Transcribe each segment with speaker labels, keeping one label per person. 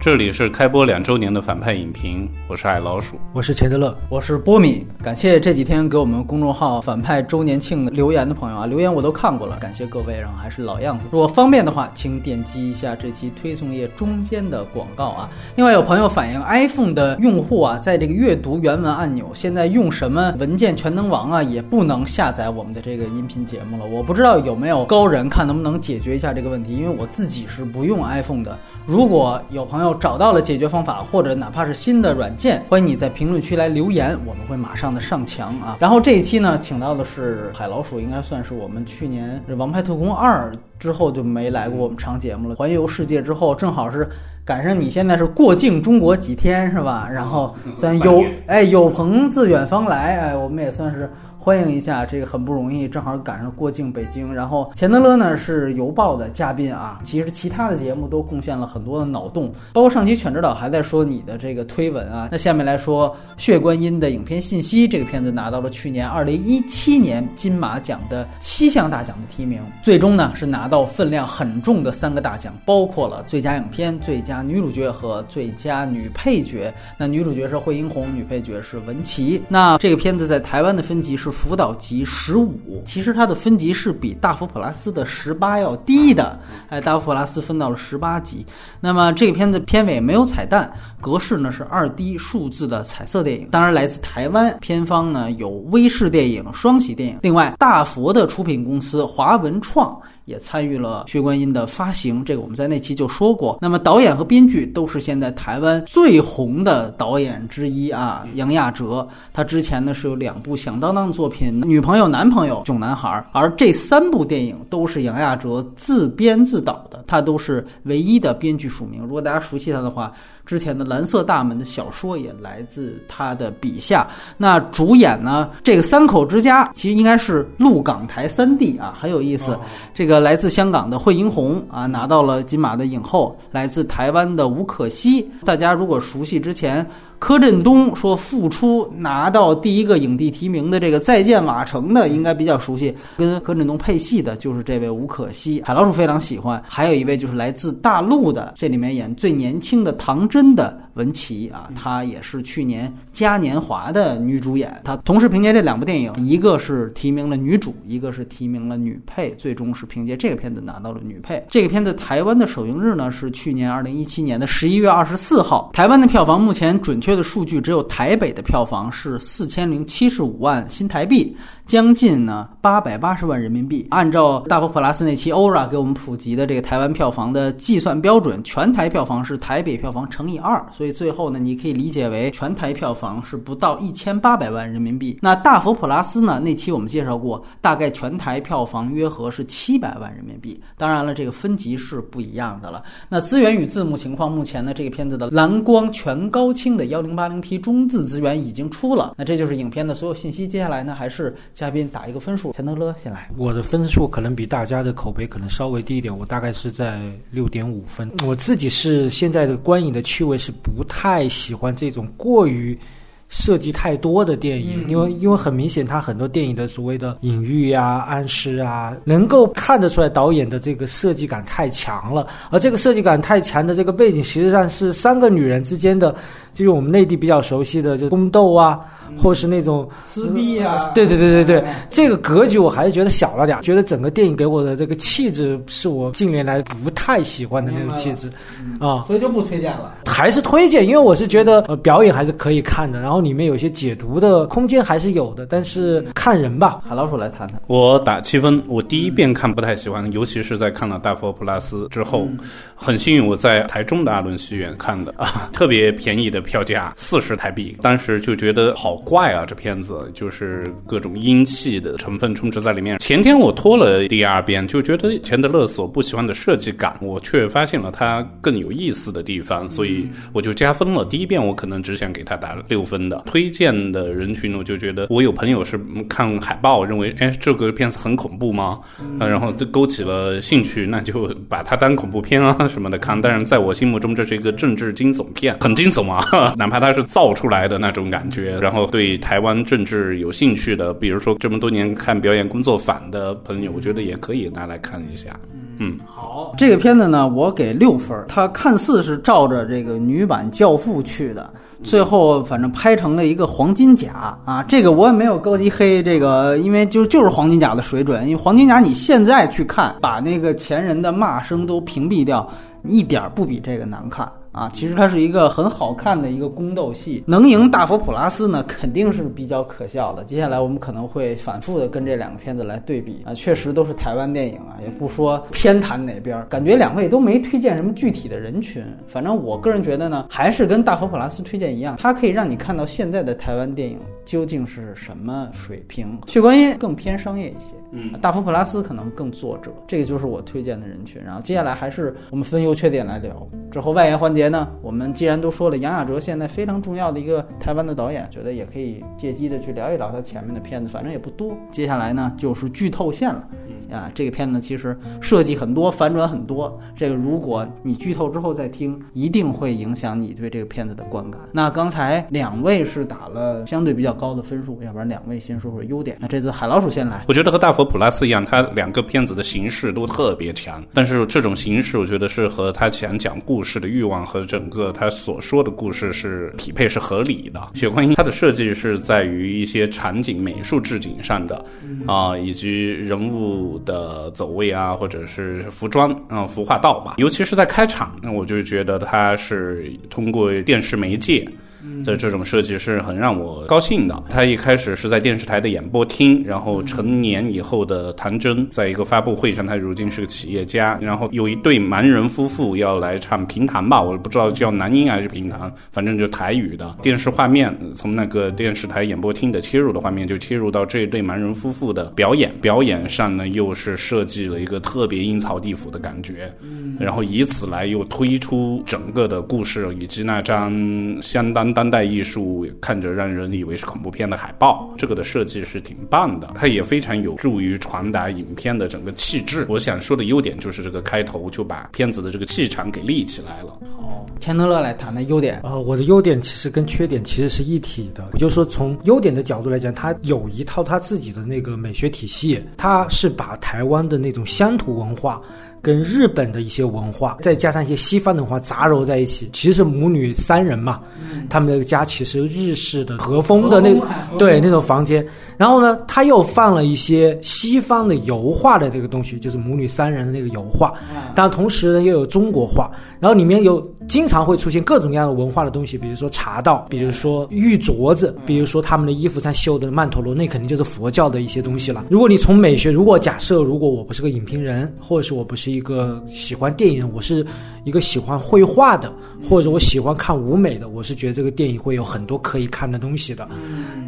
Speaker 1: 这里是开播两周年的反派影评，我是爱老鼠，
Speaker 2: 我是钱德勒，
Speaker 3: 我是波米。感谢这几天给我们公众号反派周年庆留言的朋友啊，留言我都看过了，感谢各位。然后还是老样子，如果方便的话，请点击一下这期推送页中间的广告啊。另外有朋友反映 iPhone 的用户啊，在这个阅读原文按钮，现在用什么文件全能王啊，也不能下载我们的这个音频节目了。我不知道有没有高人看能不能解决一下这个问题，因为我自己是不用 iPhone 的。如果有朋友找到了解决方法，或者哪怕是新的软件，欢迎你在评论区来留言，我们会马上的上墙啊。然后这一期呢，请到的是海老鼠，应该算是我们去年《王牌特工二》之后就没来过我们长节目了。环游世界之后，正好是赶上你现在是过境中国几天是吧？然后算有 哎有朋自远方来，哎，我们也算是。欢迎一下，这个很不容易，正好赶上过境北京。然后钱德勒呢是邮报的嘉宾啊，其实其他的节目都贡献了很多的脑洞，包括上期犬指导还在说你的这个推文啊。那下面来说《血观音》的影片信息，这个片子拿到了去年二零一七年金马奖的七项大奖的提名，最终呢是拿到分量很重的三个大奖，包括了最佳影片、最佳女主角和最佳女配角。那女主角是惠英红，女配角是文琪。那这个片子在台湾的分级是。辅导级十五，其实它的分级是比大佛普拉斯的十八要低的。哎，大佛普拉斯分到了十八级。那么这个片子片尾没有彩蛋，格式呢是二 D 数字的彩色电影。当然来自台湾，片方呢有微视电影、双喜电影。另外，大佛的出品公司华文创。也参与了《血观音》的发行，这个我们在那期就说过。那么导演和编剧都是现在台湾最红的导演之一啊，杨亚哲。他之前呢是有两部响当当的作品，《女朋友》《男朋友》《囧男孩》，而这三部电影都是杨亚哲自编自导的，他都是唯一的编剧署名。如果大家熟悉他的话。之前的《蓝色大门》的小说也来自他的笔下。那主演呢？这个三口之家其实应该是陆港台三地啊，很有意思。这个来自香港的惠英红啊，拿到了金马的影后；来自台湾的吴可希，大家如果熟悉之前。柯震东说复出拿到第一个影帝提名的这个《再见瓦城》的应该比较熟悉，跟柯震东配戏的就是这位吴可希，海老鼠非常喜欢。还有一位就是来自大陆的，这里面演最年轻的唐真的。文琪啊，她也是去年嘉年华的女主演。她同时凭借这两部电影，一个是提名了女主，一个是提名了女配，最终是凭借这个片子拿到了女配。这个片子台湾的首映日呢是去年二零一七年的十一月二十四号。台湾的票房目前准确的数据只有台北的票房是四千零七十五万新台币。将近呢八百八十万人民币。按照大佛普拉斯那期欧 r a 给我们普及的这个台湾票房的计算标准，全台票房是台北票房乘以二，所以最后呢，你可以理解为全台票房是不到一千八百万人民币。那大佛普拉斯呢？那期我们介绍过，大概全台票房约合是七百万人民币。当然了，这个分级是不一样的了。那资源与字幕情况，目前呢，这个片子的蓝光全高清的幺零八零 P 中字资源已经出了。那这就是影片的所有信息。接下来呢，还是。嘉宾打一个分数，钱德勒先来。
Speaker 2: 我的分数可能比大家的口碑可能稍微低一点，我大概是在六点五分。我自己是现在的观影的趣味是不太喜欢这种过于。设计太多的电影，因为因为很明显，他很多电影的所谓的隐喻啊、暗示啊，能够看得出来导演的这个设计感太强了。而这个设计感太强的这个背景，实际上是三个女人之间的，就是我们内地比较熟悉的，就宫斗啊，或是那种
Speaker 3: 撕逼啊。
Speaker 2: 对对对对对，这个格局我还是觉得小了点，觉得整个电影给我的这个气质是我近年来不太喜欢的那种气质啊，
Speaker 3: 所以就不推荐了。
Speaker 2: 还是推荐，因为我是觉得呃表演还是可以看的，然后。里面有些解读的空间还是有的，但是看人吧。
Speaker 3: 海老鼠来谈谈，
Speaker 1: 我打七分。我第一遍看不太喜欢，尤其是在看了《大佛普拉斯》之后，很幸运我在台中的阿伦戏院看的啊，特别便宜的票价四十台币，当时就觉得好怪啊，这片子就是各种阴气的成分充斥在里面。前天我拖了第二遍，就觉得钱德勒所不喜欢的设计感，我却发现了他更有意思的地方，所以我就加分了。第一遍我可能只想给他打六分的。推荐的人群，我就觉得我有朋友是看海报认为，哎，这个片子很恐怖吗？啊，然后就勾起了兴趣，那就把它当恐怖片啊什么的看。但是在我心目中，这是一个政治惊悚片，很惊悚啊，哪怕它是造出来的那种感觉。然后对台湾政治有兴趣的，比如说这么多年看表演工作坊的朋友，我觉得也可以拿来看一下。嗯，
Speaker 3: 好，这个片子呢，我给六分儿。它看似是照着这个女版《教父》去的，最后反正拍成了一个黄金甲啊。这个我也没有高级黑这个，因为就就是黄金甲的水准。因为黄金甲你现在去看，把那个前人的骂声都屏蔽掉，一点儿不比这个难看。啊，其实它是一个很好看的一个宫斗戏，能赢大佛普拉斯呢，肯定是比较可笑的。接下来我们可能会反复的跟这两个片子来对比啊，确实都是台湾电影啊，也不说偏袒哪边，感觉两位都没推荐什么具体的人群。反正我个人觉得呢，还是跟大佛普拉斯推荐一样，它可以让你看到现在的台湾电影究竟是什么水平。血观音更偏商业一些。
Speaker 1: 嗯，
Speaker 3: 大福普拉斯可能更作者，这个就是我推荐的人群。然后接下来还是我们分优缺点来聊。之后外延环节呢，我们既然都说了杨雅哲现在非常重要的一个台湾的导演，觉得也可以借机的去聊一聊他前面的片子，反正也不多。接下来呢就是剧透线了。啊，这个片子其实设计很多，反转很多。这个如果你剧透之后再听，一定会影响你对这个片子的观感。那刚才两位是打了相对比较高的分数，要不然两位先说说优点。那这次海老鼠先来，
Speaker 1: 我觉得和大佛普拉斯一样，它两个片子的形式都特别强，但是这种形式我觉得是和他想讲故事的欲望和整个他所说的故事是匹配是合理的。血观音它的设计是在于一些场景美术置景上的啊，以及人物。的走位啊，或者是服装啊，服化道吧，尤其是在开场，那我就觉得它是通过电视媒介。的这种设计是很让我高兴的。他一开始是在电视台的演播厅，然后成年以后的谭真在一个发布会上，他如今是个企业家。然后有一对盲人夫妇要来唱评弹吧，我不知道叫男音还是评弹，反正就台语的电视画面，从那个电视台演播厅的切入的画面就切入到这一对盲人夫妇的表演。表演上呢，又是设计了一个特别阴曹地府的感觉，然后以此来又推出整个的故事以及那张相当。当代艺术看着让人以为是恐怖片的海报，这个的设计是挺棒的，它也非常有助于传达影片的整个气质。我想说的优点就是这个开头就把片子的这个气场给立起来了。
Speaker 3: 好，钱德勒来谈谈优点。
Speaker 2: 呃，我的优点其实跟缺点其实是一体的。也就是说从优点的角度来讲，它有一套它自己的那个美学体系，它是把台湾的那种乡土文化。跟日本的一些文化，再加上一些西方的文化杂糅在一起，其实是母女三人嘛。他们那个家其实日式的和风的那对那种房间，然后呢，他又放了一些西方的油画的这个东西，就是母女三人的那个油画。但同时呢，又有中国画，然后里面有经常会出现各种各样的文化的东西，比如说茶道，比如说玉镯子，比如说他们的衣服上绣的曼陀罗，那肯定就是佛教的一些东西了。如果你从美学，如果假设如果我不是个影评人，或者是我不是。一个喜欢电影，我是一个喜欢绘画的，或者我喜欢看舞美的，我是觉得这个电影会有很多可以看的东西的，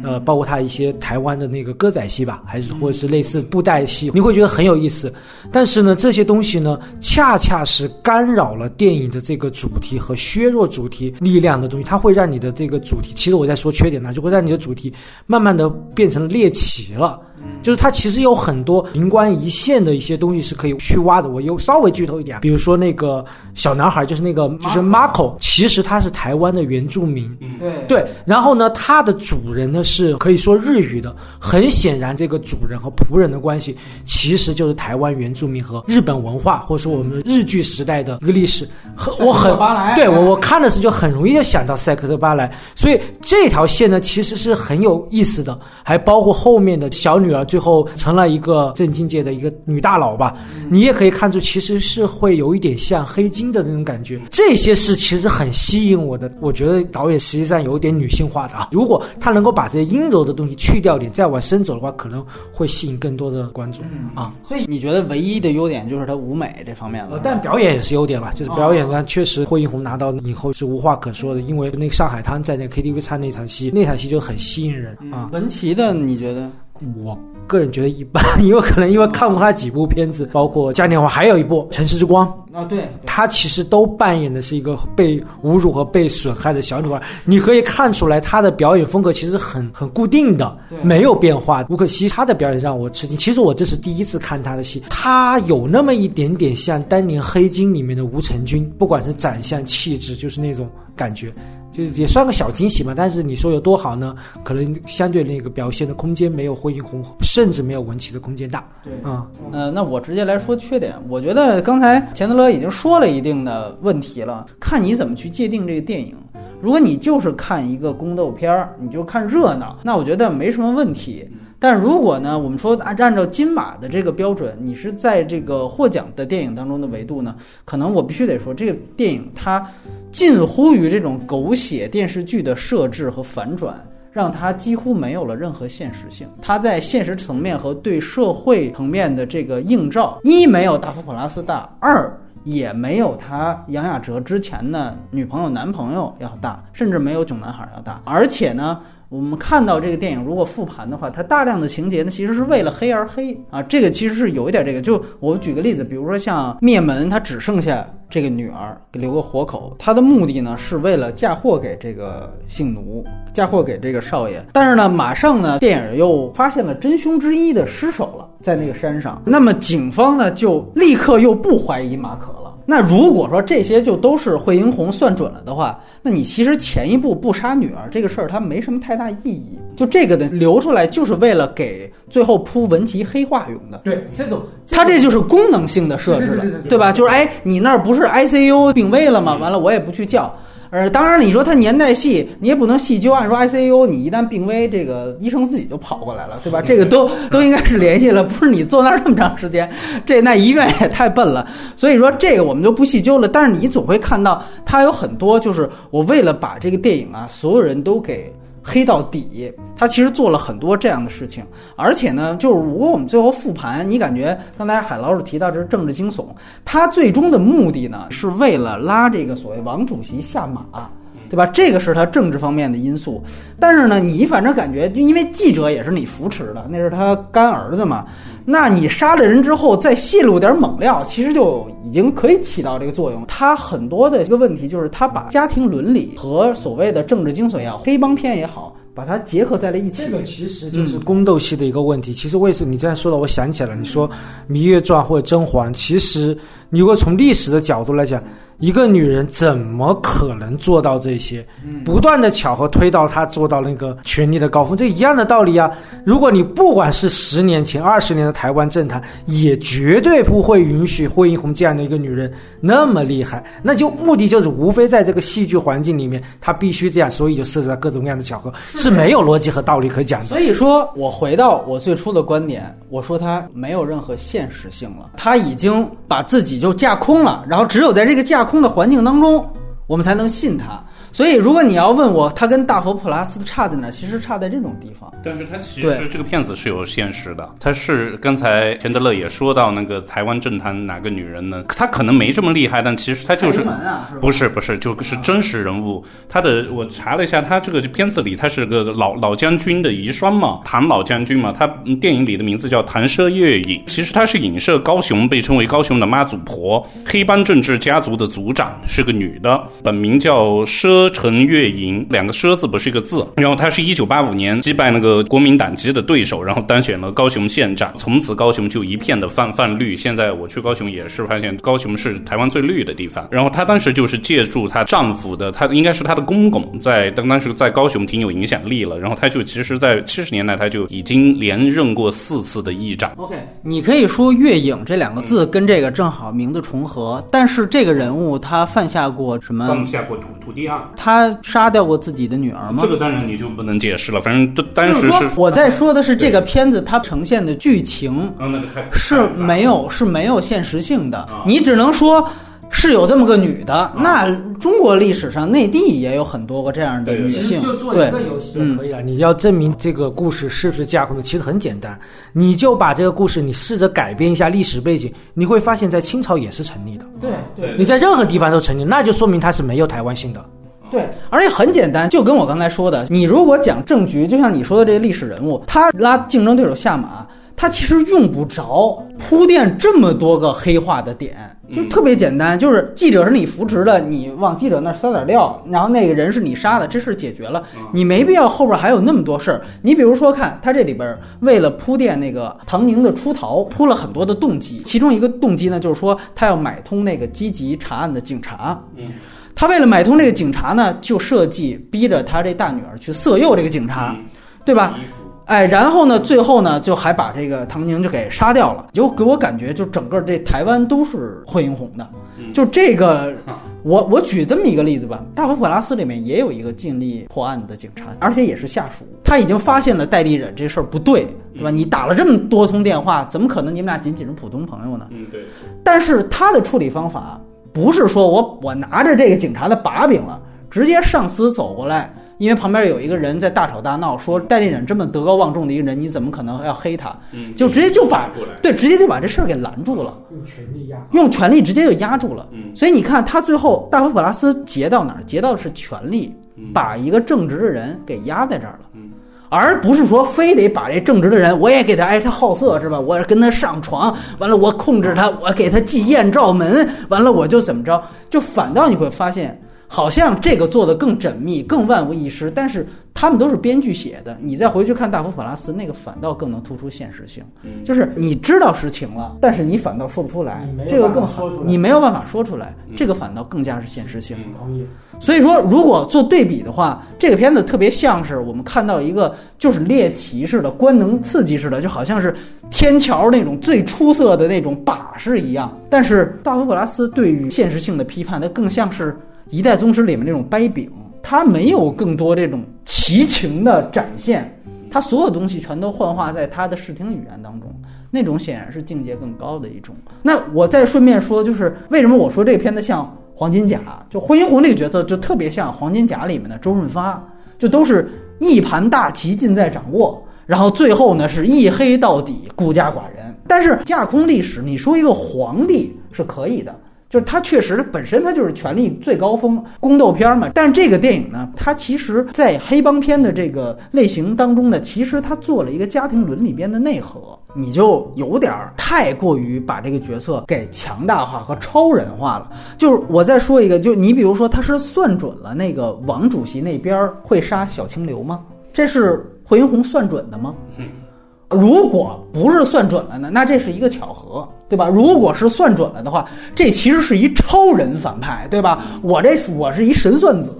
Speaker 2: 呃，包括它一些台湾的那个歌仔戏吧，还是或者是类似布袋戏，你会觉得很有意思。但是呢，这些东西呢，恰恰是干扰了电影的这个主题和削弱主题力量的东西，它会让你的这个主题，其实我在说缺点呢，就会让你的主题慢慢的变成猎奇了。就是它其实有很多灵光一现的一些东西是可以去挖的。我又稍微剧透一点，比如说那个小男孩，就是那个就是 Marco，其实他是台湾的原住民。
Speaker 3: 对
Speaker 2: 对。然后呢，他的主人呢是可以说日语的。很显然，这个主人和仆人的关系其实就是台湾原住民和日本文化，或者说我们日剧时代的一个历史。很我很对我我看的时候就很容易就想到塞克特巴莱。所以这条线呢其实是很有意思的，还包括后面的小女儿。最后成了一个政经界的一个女大佬吧，你也可以看出，其实是会有一点像黑金的那种感觉。这些是其实很吸引我的，我觉得导演实际上有点女性化的啊。如果他能够把这些阴柔的东西去掉点，再往深走的话，可能会吸引更多的观众啊。
Speaker 3: 所以你觉得唯一的优点就是他舞美这方面了？
Speaker 2: 但表演也是优点吧，就是表演上确实霍英红拿到以后是无话可说的，因为那个上海滩在那 KTV 唱那场戏，那场戏就很吸引人啊。
Speaker 3: 文琪的你觉得？
Speaker 2: 我个人觉得一般，因为可能因为看过他几部片子，包括《嘉年华》，还有一部《城市之光》
Speaker 3: 啊，对，
Speaker 2: 他其实都扮演的是一个被侮辱和被损害的小女孩。你可以看出来，他的表演风格其实很很固定的，没有变化。吴可惜他的表演让我吃惊。其实我这是第一次看他的戏，他有那么一点点像当年《黑金》里面的吴承军，不管是长相、气质，就是那种感觉。就也算个小惊喜嘛。但是你说有多好呢？可能相对那个表现的空间没有《灰影红》，甚至没有文琪的空间大。
Speaker 3: 对
Speaker 2: 啊、
Speaker 3: 呃，那我直接来说缺点。我觉得刚才钱德勒已经说了一定的问题了，看你怎么去界定这个电影。如果你就是看一个宫斗片儿，你就看热闹，那我觉得没什么问题。但如果呢，我们说按按照金马的这个标准，你是在这个获奖的电影当中的维度呢，可能我必须得说，这个电影它近乎于这种狗血电视剧的设置和反转。让它几乎没有了任何现实性。它在现实层面和对社会层面的这个映照，一没有大佛普拉斯大，二也没有他杨雅哲之前的女朋友、男朋友要大，甚至没有囧男孩要大。而且呢，我们看到这个电影如果复盘的话，它大量的情节呢，其实是为了黑而黑啊。这个其实是有一点这个。就我举个例子，比如说像灭门，他只剩下。这个女儿给留个活口，他的目的呢是为了嫁祸给这个性奴，嫁祸给这个少爷。但是呢，马上呢，电影又发现了真凶之一的尸首了，在那个山上。那么警方呢就立刻又不怀疑马可了。那如果说这些就都是惠英红算准了的话，那你其实前一步不杀女儿这个事儿，它没什么太大意义。就这个的留出来，就是为了给最后铺文琪黑化用的。
Speaker 2: 对，这种
Speaker 3: 它这就是功能性的设置了，
Speaker 2: 对
Speaker 3: 吧？就是哎，你那儿不是 ICU 病危了吗？完了，我也不去叫。呃，当然，你说它年代细，你也不能细究。按说 ICU，你一旦病危，这个医生自己就跑过来了，对吧？这个都都应该是联系了，不是你坐那儿那么长时间，这那医院也太笨了。所以说这个我们就不细究了。但是你总会看到，它有很多就是我为了把这个电影啊，所有人都给。黑到底，他其实做了很多这样的事情，而且呢，就是如果我们最后复盘，你感觉刚才海老师提到这是政治惊悚，他最终的目的呢，是为了拉这个所谓王主席下马，对吧？这个是他政治方面的因素。但是呢，你反正感觉，就因为记者也是你扶持的，那是他干儿子嘛，那你杀了人之后再泄露点猛料，其实就已经可以起到这个作用。他很多的一个问题就是，他把家庭伦理和所谓的政治精髓也好，黑帮片也好。把它结合在了一起，
Speaker 2: 这个其实就是宫斗戏的一个问题。其实为什么你这样说的，我想起来了。你说《芈月传》或者《甄嬛》，其实你如果从历史的角度来讲，一个女人怎么可能做到这些？不断的巧合推到她做到那个权力的高峰，这一样的道理啊。如果你不管是十年前、二十年的台湾政坛，也绝对不会允许惠英红这样的一个女人那么厉害。那就目的就是无非在这个戏剧环境里面，她必须这样，所以就设置了各种各样的巧合，是没有逻辑和道理可讲的。
Speaker 3: 所以说我回到我最初的观点，我说她没有任何现实性了，她已经把自己就架空了，然后只有在这个架空的环境当中，我们才能信他。所以，如果你要问我，它跟大佛普拉斯差在哪？其实差在这种地方。
Speaker 1: 但是它其实这个片子是有现实的，它是刚才钱德勒也说到那个台湾政坛哪个女人呢？她可能没这么厉害，但其实她就是？不是不是，就是真实人物。他的我查了一下，他这个片子里他是个老老将军的遗孀嘛，唐老将军嘛。他嗯电影里的名字叫谭奢月影，其实他是影射高雄，被称为高雄的妈祖婆，黑帮政治家族的族长，是个女的，本名叫奢陈月莹，两个奢字不是一个字。然后他是一九八五年击败那个国民党籍的对手，然后当选了高雄县长，从此高雄就一片的泛泛绿。现在我去高雄也是发现高雄是台湾最绿的地方。然后她当时就是借助她丈夫的，她应该是她的公公，在当当时在高雄挺有影响力了。然后她就其实，在七十年代，她就已经连任过四次的议长。
Speaker 3: OK，你可以说“月影”这两个字跟这个正好名字重合，但是这个人物他犯下过什么？
Speaker 1: 犯下过土土地案，
Speaker 3: 他杀掉过自己的女儿吗？
Speaker 1: 这个当然你就不能解释了。反正当
Speaker 3: 就是
Speaker 1: 时
Speaker 3: 说，我在说的是这个片子它呈现的剧情
Speaker 1: 啊，那个
Speaker 3: 是没有是没有现实性的
Speaker 1: 啊，
Speaker 3: 你只能说。是有这么个女的，那中国历史上内地也有很多个这样的女
Speaker 1: 对
Speaker 3: 性，
Speaker 2: 就做
Speaker 3: 对
Speaker 2: 一个游戏就可以了。你要证明这个故事是不是架空的，其实很简单，你就把这个故事你试着改编一下历史背景，你会发现在清朝也是成立的，
Speaker 3: 对
Speaker 1: 对
Speaker 2: 你在任何地方都成立，那就说明它是没有台湾性的。
Speaker 3: 对，而且很简单，就跟我刚才说的，你如果讲政局，就像你说的这个历史人物，他拉竞争对手下马，他其实用不着铺垫这么多个黑化的点，就特别简单，就是记者是你扶持的，你往记者那儿撒点料，然后那个人是你杀的，这事儿解决了，你没必要后边还有那么多事儿。你比如说看他这里边为了铺垫那个唐宁的出逃，铺了很多的动机，其中一个动机呢就是说他要买通那个积极查案的警察。他为了买通这个警察呢，就设计逼着他这大女儿去色诱这个警察，对吧？哎，然后呢，最后呢，就还把这个唐宁就给杀掉了，就给我感觉，就整个这台湾都是惠英红的，就这个，我我举这么一个例子吧，大佛普拉斯里面也有一个尽力破案的警察，而且也是下属，他已经发现了戴立忍这事儿不对，对吧？你打了这么多通电话，怎么可能你们俩仅仅是普通朋友呢？
Speaker 1: 嗯，对，
Speaker 3: 但是他的处理方法不是说我我拿着这个警察的把柄了，直接上司走过来，因为旁边有一个人在大吵大闹，说戴立忍这么德高望重的一个人，你怎么可能要黑他？
Speaker 1: 嗯，
Speaker 3: 就直接就把对，直接就把这事儿给拦住了，
Speaker 2: 用权力压。
Speaker 3: 用权力直接就压住了。
Speaker 1: 嗯
Speaker 3: 所以你看，他最后大佛普拉斯劫到哪儿？劫到的是权力，
Speaker 1: 嗯
Speaker 3: 把一个正直的人给压在这儿了。而不是说非得把这正直的人，我也给他，哎，他好色是吧？我跟他上床，完了我控制他，我给他记艳照门，完了我就怎么着？就反倒你会发现，好像这个做的更缜密、更万无一失，但是他们都是编剧写的。你再回去看大佛普拉斯，那个反倒更能突出现实性。
Speaker 1: 嗯
Speaker 3: 就是你知道实情了，但是你反倒说不出来这个更好你没有办法说出来
Speaker 1: 嗯，
Speaker 3: 这个反倒更加是现实性。
Speaker 1: 嗯
Speaker 2: 同意。
Speaker 3: 所以说，如果做对比的话，这个片子特别像是我们看到一个就是猎奇似的、官能刺激似的，就好像是天桥那种最出色的那种把式一样。但是大佛普拉斯对于现实性的批判，它更像是《一代宗师》里面那种掰饼，它没有更多这种奇情的展现，它所有东西全都幻化在它的视听语言当中。那种显然是境界更高的一种。那我再顺便说，就是为什么我说这片子像黄金甲，就惠英红这个角色就特别像黄金甲里面的周润发，就都是一盘大棋尽在掌握，然后最后呢是一黑到底，孤家寡人。但是架空历史，你说一个皇帝是可以的。就是他确实本身他就是权力最高峰宫斗片嘛，但是这个电影呢，它其实在黑帮片的这个类型当中呢，其实它做了一个家庭伦理边的内核，你就有点儿太过于把这个角色给强大化和超人化了。就是我再说一个，就你比如说，他是算准了那个王主席那边儿会杀小清流吗？这是惠英红算准的吗？如果不是算准了呢，那这是一个巧合，对吧？如果是算准了的话，这其实是一超人反派，对吧？我这我是一神算子，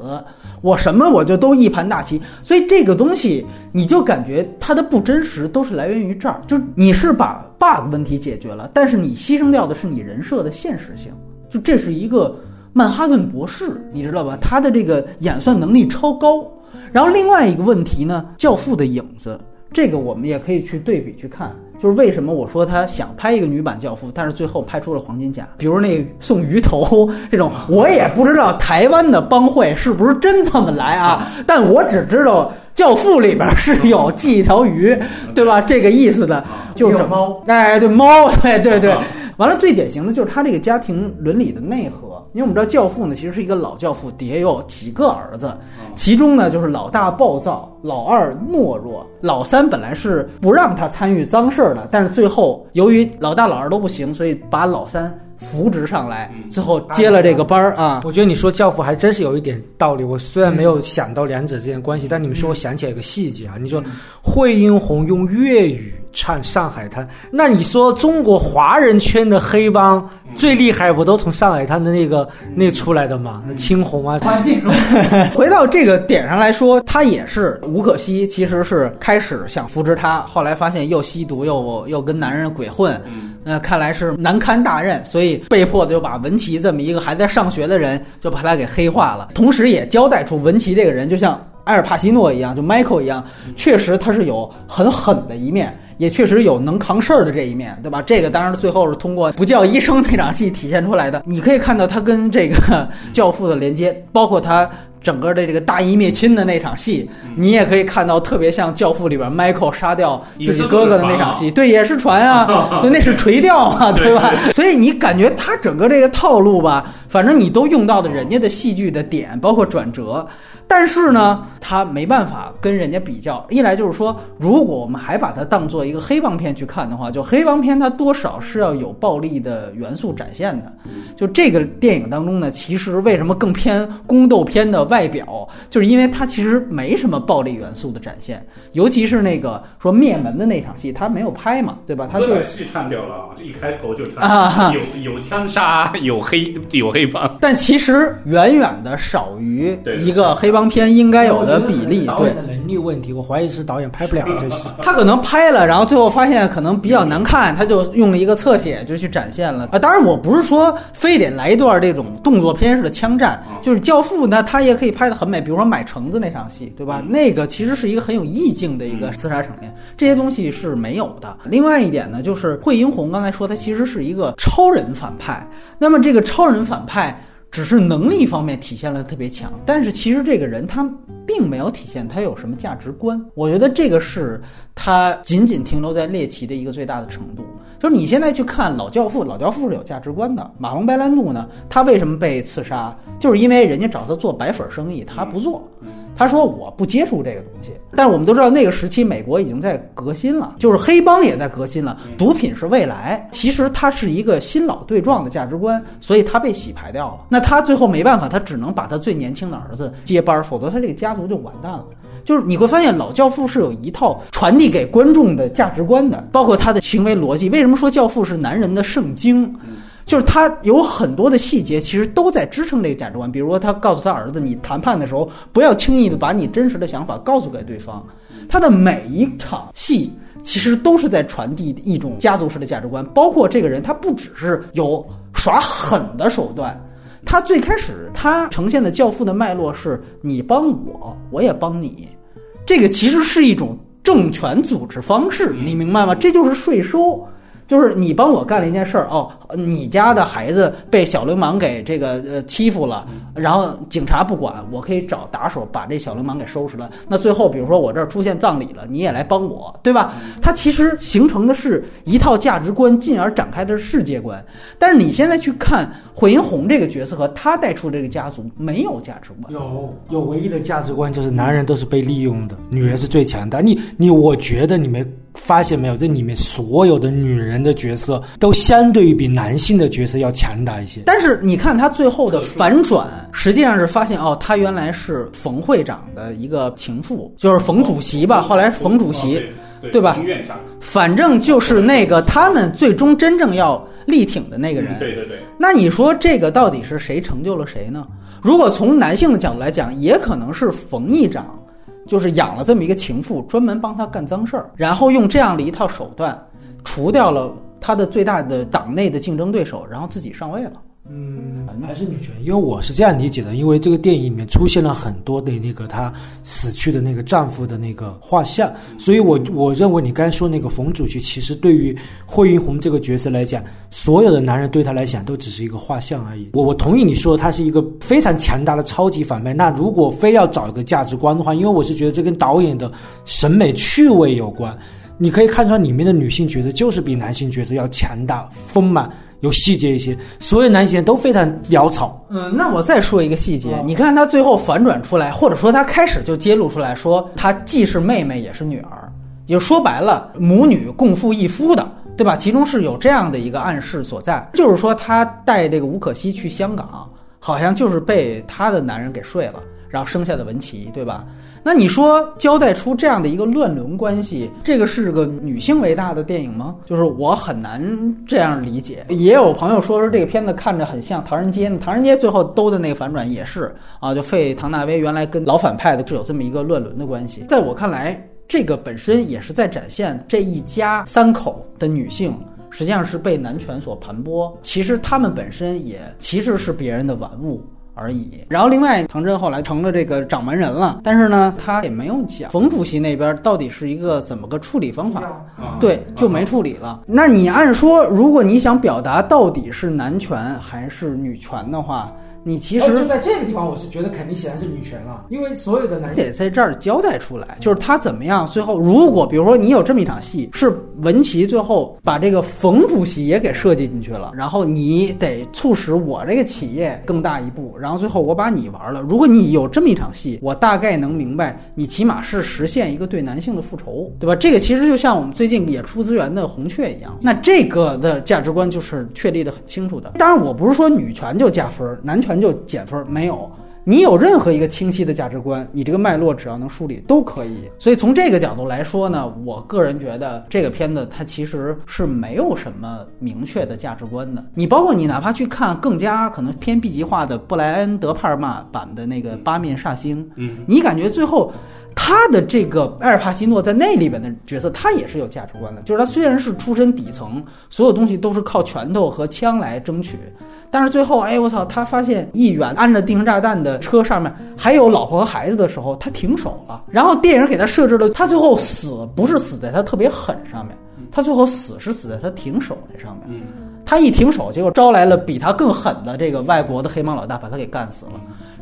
Speaker 3: 我什么我就都一盘大棋，所以这个东西你就感觉它的不真实都是来源于这儿，就你是把 bug 问题解决了，但是你牺牲掉的是你人设的现实性，就这是一个曼哈顿博士，你知道吧？他的这个演算能力超高。然后另外一个问题呢，《教父》的影子。这个我们也可以去对比去看，就是为什么我说他想拍一个女版教父，但是最后拍出了黄金甲，比如那送鱼头 这种，我也不知道台湾的帮会是不是真这么来啊，但我只知道教父里边是有系一条鱼，对吧？这个意思的，就是
Speaker 2: 猫，
Speaker 3: 哎，对猫，对对对。完了，最典型的就是他这个家庭伦理的内核，因为我们知道教父呢，其实是一个老教父，底下有几个儿子，其中呢就是老大暴躁，老二懦弱，老三本来是不让他参与脏事儿的，但是最后由于老大老二都不行，所以把老三扶植上来，最后接了这个班儿啊。
Speaker 2: 我觉得你说教父还真是有一点道理。我虽然没有想到两者之间的关系，但你们说我想起来一个细节啊。你说惠英红用粤语唱《上海滩》，那你说中国华人圈的黑帮最厉害，不都从上海滩的那个那出来的吗？那青红啊，
Speaker 3: 回到这个点上来说，他也是吴可希，其实是开始想扶持他，后来发现又吸毒又又跟男人鬼混，那看来是难堪大任，所以被迫的就把文琪这么一个还在上学的人，就把他给黑化了，同时也交代出文琪这个人就像埃尔帕西诺一样，就 Michael 一样，确实他是有很狠的一面。也确实有能扛事儿的这一面，对吧？这个当然最后是通过不叫医生那场戏体现出来的。你可以看到他跟这个教父的连接，包括他整个的这个大义灭亲的那场戏，你也可以看到特别像教父里边 Michael 杀掉自己哥哥的那场戏，对，也是船啊，那是垂钓 嘛，对吧？所以你感觉他整个这个套路吧，反正你都用到的人家的戏剧的点，包括转折。但是呢，他没办法跟人家比较。一来就是说，如果我们还把它当做一个黑帮片去看的话，就黑帮片它多少是要有暴力的元素展现的。就这个电影当中呢，其实为什么更偏宫斗片的外表，就是因为它其实没什么暴力元素的展现，尤其是那个说灭门的那场戏，他没有拍嘛，对吧？他就
Speaker 1: 戏唱掉了，一开头就唱，
Speaker 3: 啊
Speaker 1: 有有枪杀，有黑有黑帮，
Speaker 3: 但其实远远的少于一个黑帮片应该有的比例，对
Speaker 2: 导演。的能力问题，我怀疑是导演拍不了这戏。
Speaker 3: 他可能拍了，然后最后发现可能比较难看，他就用了一个侧写就去展现了啊。当然，我不是说非得来一段这种动作片式的枪战，就是《教父》呢，他也可以拍得很美，比如说买橙子那场戏，对吧？那个其实是一个很有意境的一个厮杀场面，这些东西是没有的。另外一点呢，就是惠英红刚才说，他其实是一个超人反派，那么这个超人反派。只是能力方面体现了特别强，但是其实这个人他并没有体现他有什么价值观。我觉得这个是他仅仅停留在猎奇的一个最大的程度。就是你现在去看《老教父》，《老教父》是有价值观的。马龙白兰度呢，他为什么被刺杀？就是因为人家找他做白粉生意，他不做。他说我不接触这个东西。但是我们都知道，那个时期美国已经在革新了，就是黑帮也在革新了，毒品是未来。其实它是一个新老对撞的价值观，所以他被洗牌掉了。那他最后没办法，他只能把他最年轻的儿子接班，否则他这个家族就完蛋了。就是你会发现，老教父是有一套传递给观众的价值观的，包括他的行为逻辑。为什么说教父是男人的圣经？就是他有很多的细节，其实都在支撑这个价值观。比如说，他告诉他儿子，你谈判的时候不要轻易的把你真实的想法告诉给对方。他的每一场戏其实都是在传递一种家族式的价值观，包括这个人，他不只是有耍狠的手段。他最开始他呈现的教父的脉络是你帮我，我也帮你，这个其实是一种政权组织方式，你明白吗？这就是税收。就是你帮我干了一件事儿哦，你家的孩子被小流氓给这个呃欺负了，然后警察不管，我可以找打手把这小流氓给收拾了。那最后比如说我这儿出现葬礼了，你也来帮我，对吧？它其实形成的是一套价值观，进而展开的是世界观。但是你现在去看惠英红这个角色和他带出这个家族没有价值观，
Speaker 2: 有有唯一的价值观就是男人都是被利用的，女人是最强大。你你，我觉得你没发现没有，这里面所有的女人的角色都相对于比男性的角色要强大一些。
Speaker 3: 但是你看他最后的反转，实际上是发现哦，他原来是冯会长的一个情妇，就是冯主席吧，后来是冯主席，
Speaker 1: 对
Speaker 3: 对吧
Speaker 1: 院长，
Speaker 3: 反正就是那个他们最终真正要力挺的那个人。
Speaker 1: 嗯对对对，
Speaker 3: 那你说这个到底是谁成就了谁呢？如果从男性的角度来讲，也可能是冯议长，就是养了这么一个情妇，专门帮他干脏事儿，然后用这样的一套手段，除掉了他的最大的党内的竞争对手，然后自己上位了。
Speaker 2: 嗯，还是女权，因为我是这样理解的，因为这个电影里面出现了很多的那个她死去的那个丈夫的那个画像，所以我我认为你刚才说那个冯主席，其实对于惠英红这个角色来讲，所有的男人对她来讲都只是一个画像而已。我我同意你说他是一个非常强大的超级反派，那如果非要找一个价值观的话，因为我是觉得这跟导演的审美趣味有关，你可以看出来里面的女性角色就是比男性角色要强大、丰满。有细节一些，所有男性都非常潦草。
Speaker 3: 嗯，那我再说一个细节，你看他最后反转出来，或者说他开始就揭露出来说，他既是妹妹也是女儿，也就说白了，母女共赴一夫的，对吧？其中是有这样的一个暗示所在，就是说他带这个吴可希去香港，好像就是被他的男人给睡了，然后生下的文琪，对吧？那你说交代出这样的一个乱伦关系，这个是个女性为大的电影吗？就是我很难这样理解。也有朋友说说这个片子看着很像《唐人街》，《唐人街》最后兜的那个反转也是啊，就费唐纳威原来跟老反派的是有这么一个乱伦的关系。在我看来，这个本身也是在展现这一家三口的女性。实际上是被男权所盘剥，其实她们本身也其实是别人的玩物。而已。然后另外，唐真后来成了这个掌门人了，但是呢，他也没有讲冯主席那边到底是一个怎么个处理方法，
Speaker 1: 啊
Speaker 3: 对，就没处理了。那你按说，如果你想表达到底是男权还是女权的话，你其实
Speaker 2: 哦就在这个地方，我是觉得肯定显然是女权了，因为所有的男
Speaker 3: 得在这儿交代出来，就是他怎么样。最后，如果比如说你有这么一场戏，是文琪最后把这个冯主席也给设计进去了，然后你得促使我这个企业更大一步，然后最后我把你玩了。如果你有这么一场戏，我大概能明白，你起码是实现一个对男性的复仇，对吧？这个其实就像我们最近也出资源的红雀一样，那这个的价值观就是确立的很清楚的。当然，我不是说女权就加分，男权就减分，没有。你有任何一个清晰的价值观，你这个脉络只要能梳理都可以。所以从这个角度来说呢，我个人觉得这个片子它其实是没有什么明确的价值观的。你包括你哪怕去看更加可能偏 B 级化的布莱恩·德帕尔玛版的那个《八面煞星》，
Speaker 1: 嗯，
Speaker 3: 你感觉最后。他的这个埃尔帕西诺在那里边的角色，他也是有价值观的。就是他虽然是出身底层，所有东西都是靠拳头和枪来争取，但是最后，哎，我操，他发现议员按着定时炸弹的车上面还有老婆和孩子的时候，他停手了。然后电影给他设置了，他最后死不是死在他特别狠上面，他最后死是死在他停手那上面。他一停手，结果招来了比他更狠的这个外国的黑帮老大，把他给干死了。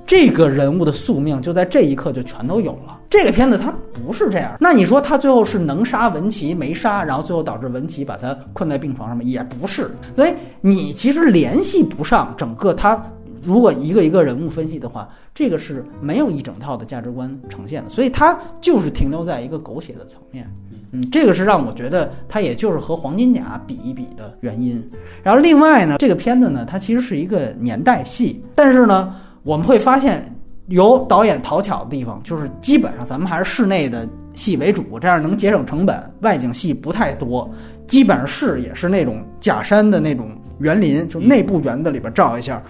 Speaker 3: 这个人物的宿命就在这一刻就全都有了。这个片子它不是这样，那你说他最后是能杀文琪没杀，然后最后导致文琪把他困在病床上吗？也不是。所以你其实联系不上整个他，如果一个一个人物分析的话，这个是没有一整套的价值观呈现的，所以它就是停留在一个狗血的层面。嗯，这个是让我觉得它也就是和黄金甲比一比的原因。然后另外呢，这个片子呢，它其实是一个年代戏，但是呢。我们会发现，有导演讨巧的地方，就是基本上咱们还是室内的戏为主，这样能节省成本。外景戏不太多，基本上是也是那种假山的那种园林，就内部园子里边照一下。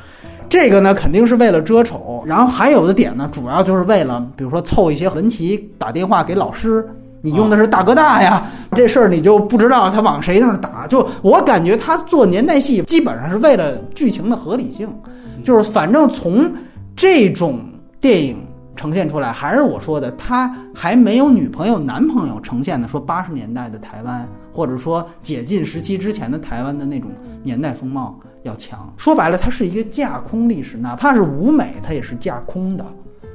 Speaker 3: 这个呢，肯定是为了遮丑。然后还有的点呢，主要就是为了，比如说凑一些文旗打电话给老师，你用的是大哥大呀，这事儿你就不知道他往谁那打。就我感觉他做年代戏，基本上是为了剧情的合理性。就是反正从这种电影呈现出来，还是我说的，他还没有女朋友男朋友呈现的说八十年代的台湾，或者说解禁时期之前的台湾的那种年代风貌要强。说白了，它是一个架空历史，哪怕是舞美，它也是架空的。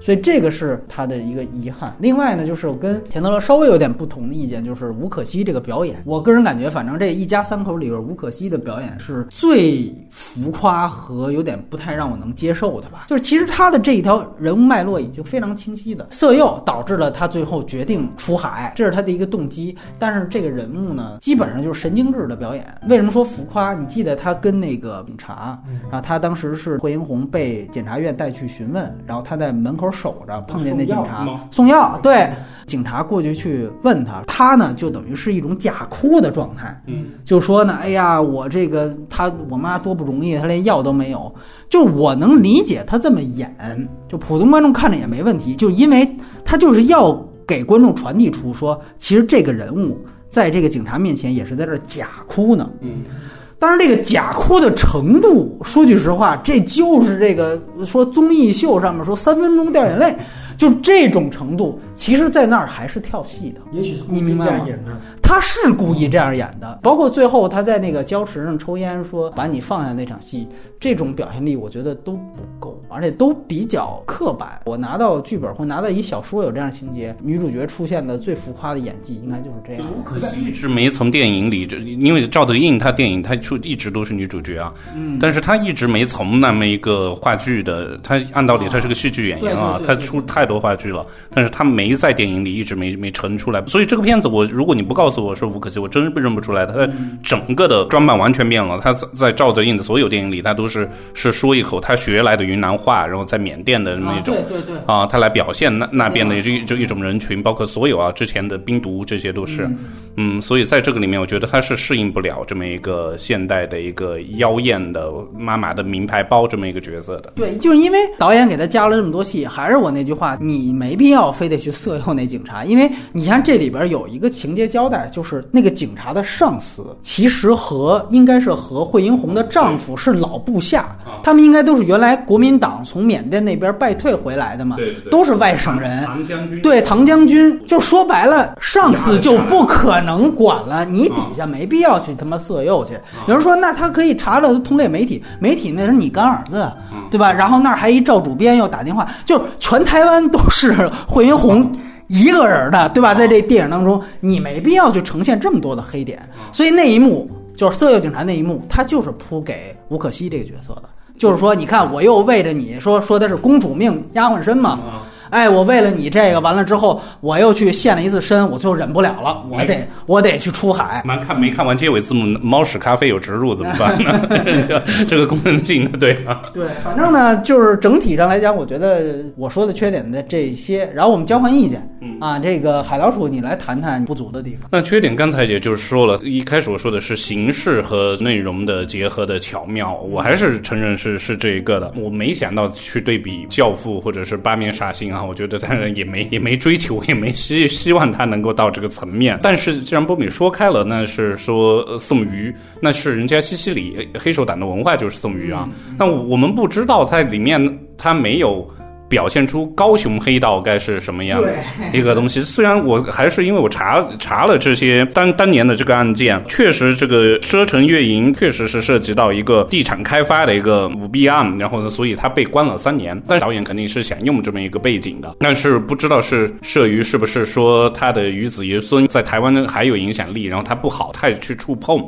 Speaker 3: 所以这个是他的一个遗憾。另外呢，就是我跟田德勒稍微有点不同的意见，就是吴可希这个表演，我个人感觉，反正这一家三口里边，吴可希的表演是最浮夸和有点不太让我能接受的吧。就是其实他的这一条人物脉络已经非常清晰的，色诱导致了他最后决定出海，这是他的一个动机。但是这个人物呢，基本上就是神经质的表演。为什么说浮夸？你记得他跟那个警察，然后他当时是惠英红被检察院带去询问，然后他在门口。守着碰见那警察送药，对，警察过去去问他，他呢就等于是一种假哭的状态，
Speaker 1: 嗯，
Speaker 3: 就说呢，哎呀，我这个他我妈多不容易，他连药都没有，就我能理解他这么演，就普通观众看着也没问题，就因为他就是要给观众传递出说，其实这个人物在这个警察面前也是在这假哭呢，
Speaker 1: 嗯。
Speaker 3: 但是，这个假哭的程度，说句实话，这就是这个说综艺秀上面说三分钟掉眼泪。就这种程度，其实，在那儿还是跳戏的。
Speaker 2: 也许是
Speaker 3: 你明白吗？
Speaker 2: 演的，
Speaker 3: 他是故意这样演的。包括最后他在那个礁石上抽烟，说把你放下那场戏，这种表现力我觉得都不够，而且都比较刻板。我拿到剧本或拿到一小说有这样情节，女主角出现的最浮夸的演技，应该就是这样。
Speaker 1: 可惜一直没从电影里，就因为赵德胤他电影他出一直都是女主角啊，
Speaker 3: 嗯，
Speaker 1: 但是他一直没从那么一个话剧的，他按道理他是个戏剧演员啊，他出太。多话剧了，但是他没在电影里一直没没成出来，所以这个片子我如果你不告诉我说吴可惜，我真认不出来。他整个的装扮完全变了，他在在赵德胤的所有电影里，他都是是说一口他学来的云南话，然后在缅甸的那种
Speaker 3: 对对对
Speaker 1: 啊，他来表现那那边的这这一种人群，包括所有啊之前的冰毒这些都是，嗯，所以在这个里面，我觉得他是适应不了这么一个现代的一个妖艳的妈妈的名牌包这么一个角色的。
Speaker 3: 对，就是因为导演给他加了这么多戏，还是我那句话。你没必要非得去色诱那警察，因为你像这里边有一个情节交代，就是那个警察的上司其实和应该是和惠英红的丈夫是老部下，他们应该都是原来国民党从缅甸那边败退回来的嘛，对都是外省人。
Speaker 1: 唐将军
Speaker 3: 对唐将军，就说白了，上司就不可能管了，你底下没必要去他妈色诱去。有人说那他可以查了，通给媒体，媒体那是你干儿子，对吧？然后那儿还一赵主编要打电话，就是全台湾。都是惠英红 一个人的，对吧？在这电影当中，你没必要去呈现这么多的黑点。所以那一幕就是色诱警察那一幕，他就是铺给吴可希这个角色的，就是说，你看我又为着你说说的是公主命丫鬟身嘛，哎，我为了你这个完了之后，我又去献了一次身，我最后忍不了了，我得我得去出海。
Speaker 1: 蛮看没看完结尾字幕，猫屎咖啡有植入怎么办呢？这个功能性的对吧？
Speaker 3: 对，反正呢，就是整体上来讲，我觉得我说的缺点的这些，然后我们交换意见。
Speaker 1: 嗯
Speaker 3: 啊，这个海老鼠，你来谈谈不足的地方。
Speaker 1: 那缺点刚才也就是说了，一开始我说的是形式和内容的结合的巧妙，我还是承认是是这一个的。我没想到去对比《教父》或者是《八面煞星》啊，我觉得当然也没也没追求，也没希希望他能够到这个层面。但是既然波米说开了，那是说、呃送鱼，那是人家西西里黑手党的文化就是送鱼啊。那我我们不知道它里面它没有。表现出高雄黑道该是什么样的一个东西。虽然我还是因为我查查了这些当当年的这个案件，确实这个奢城月营确实是涉及到一个地产开发的一个舞弊案，然后呢，所以他被关了三年。但导演肯定是想用这么一个背景的，但是不知道是摄于是不是说他的与子爷孙在台湾还有影响力，然后他不好太去触碰，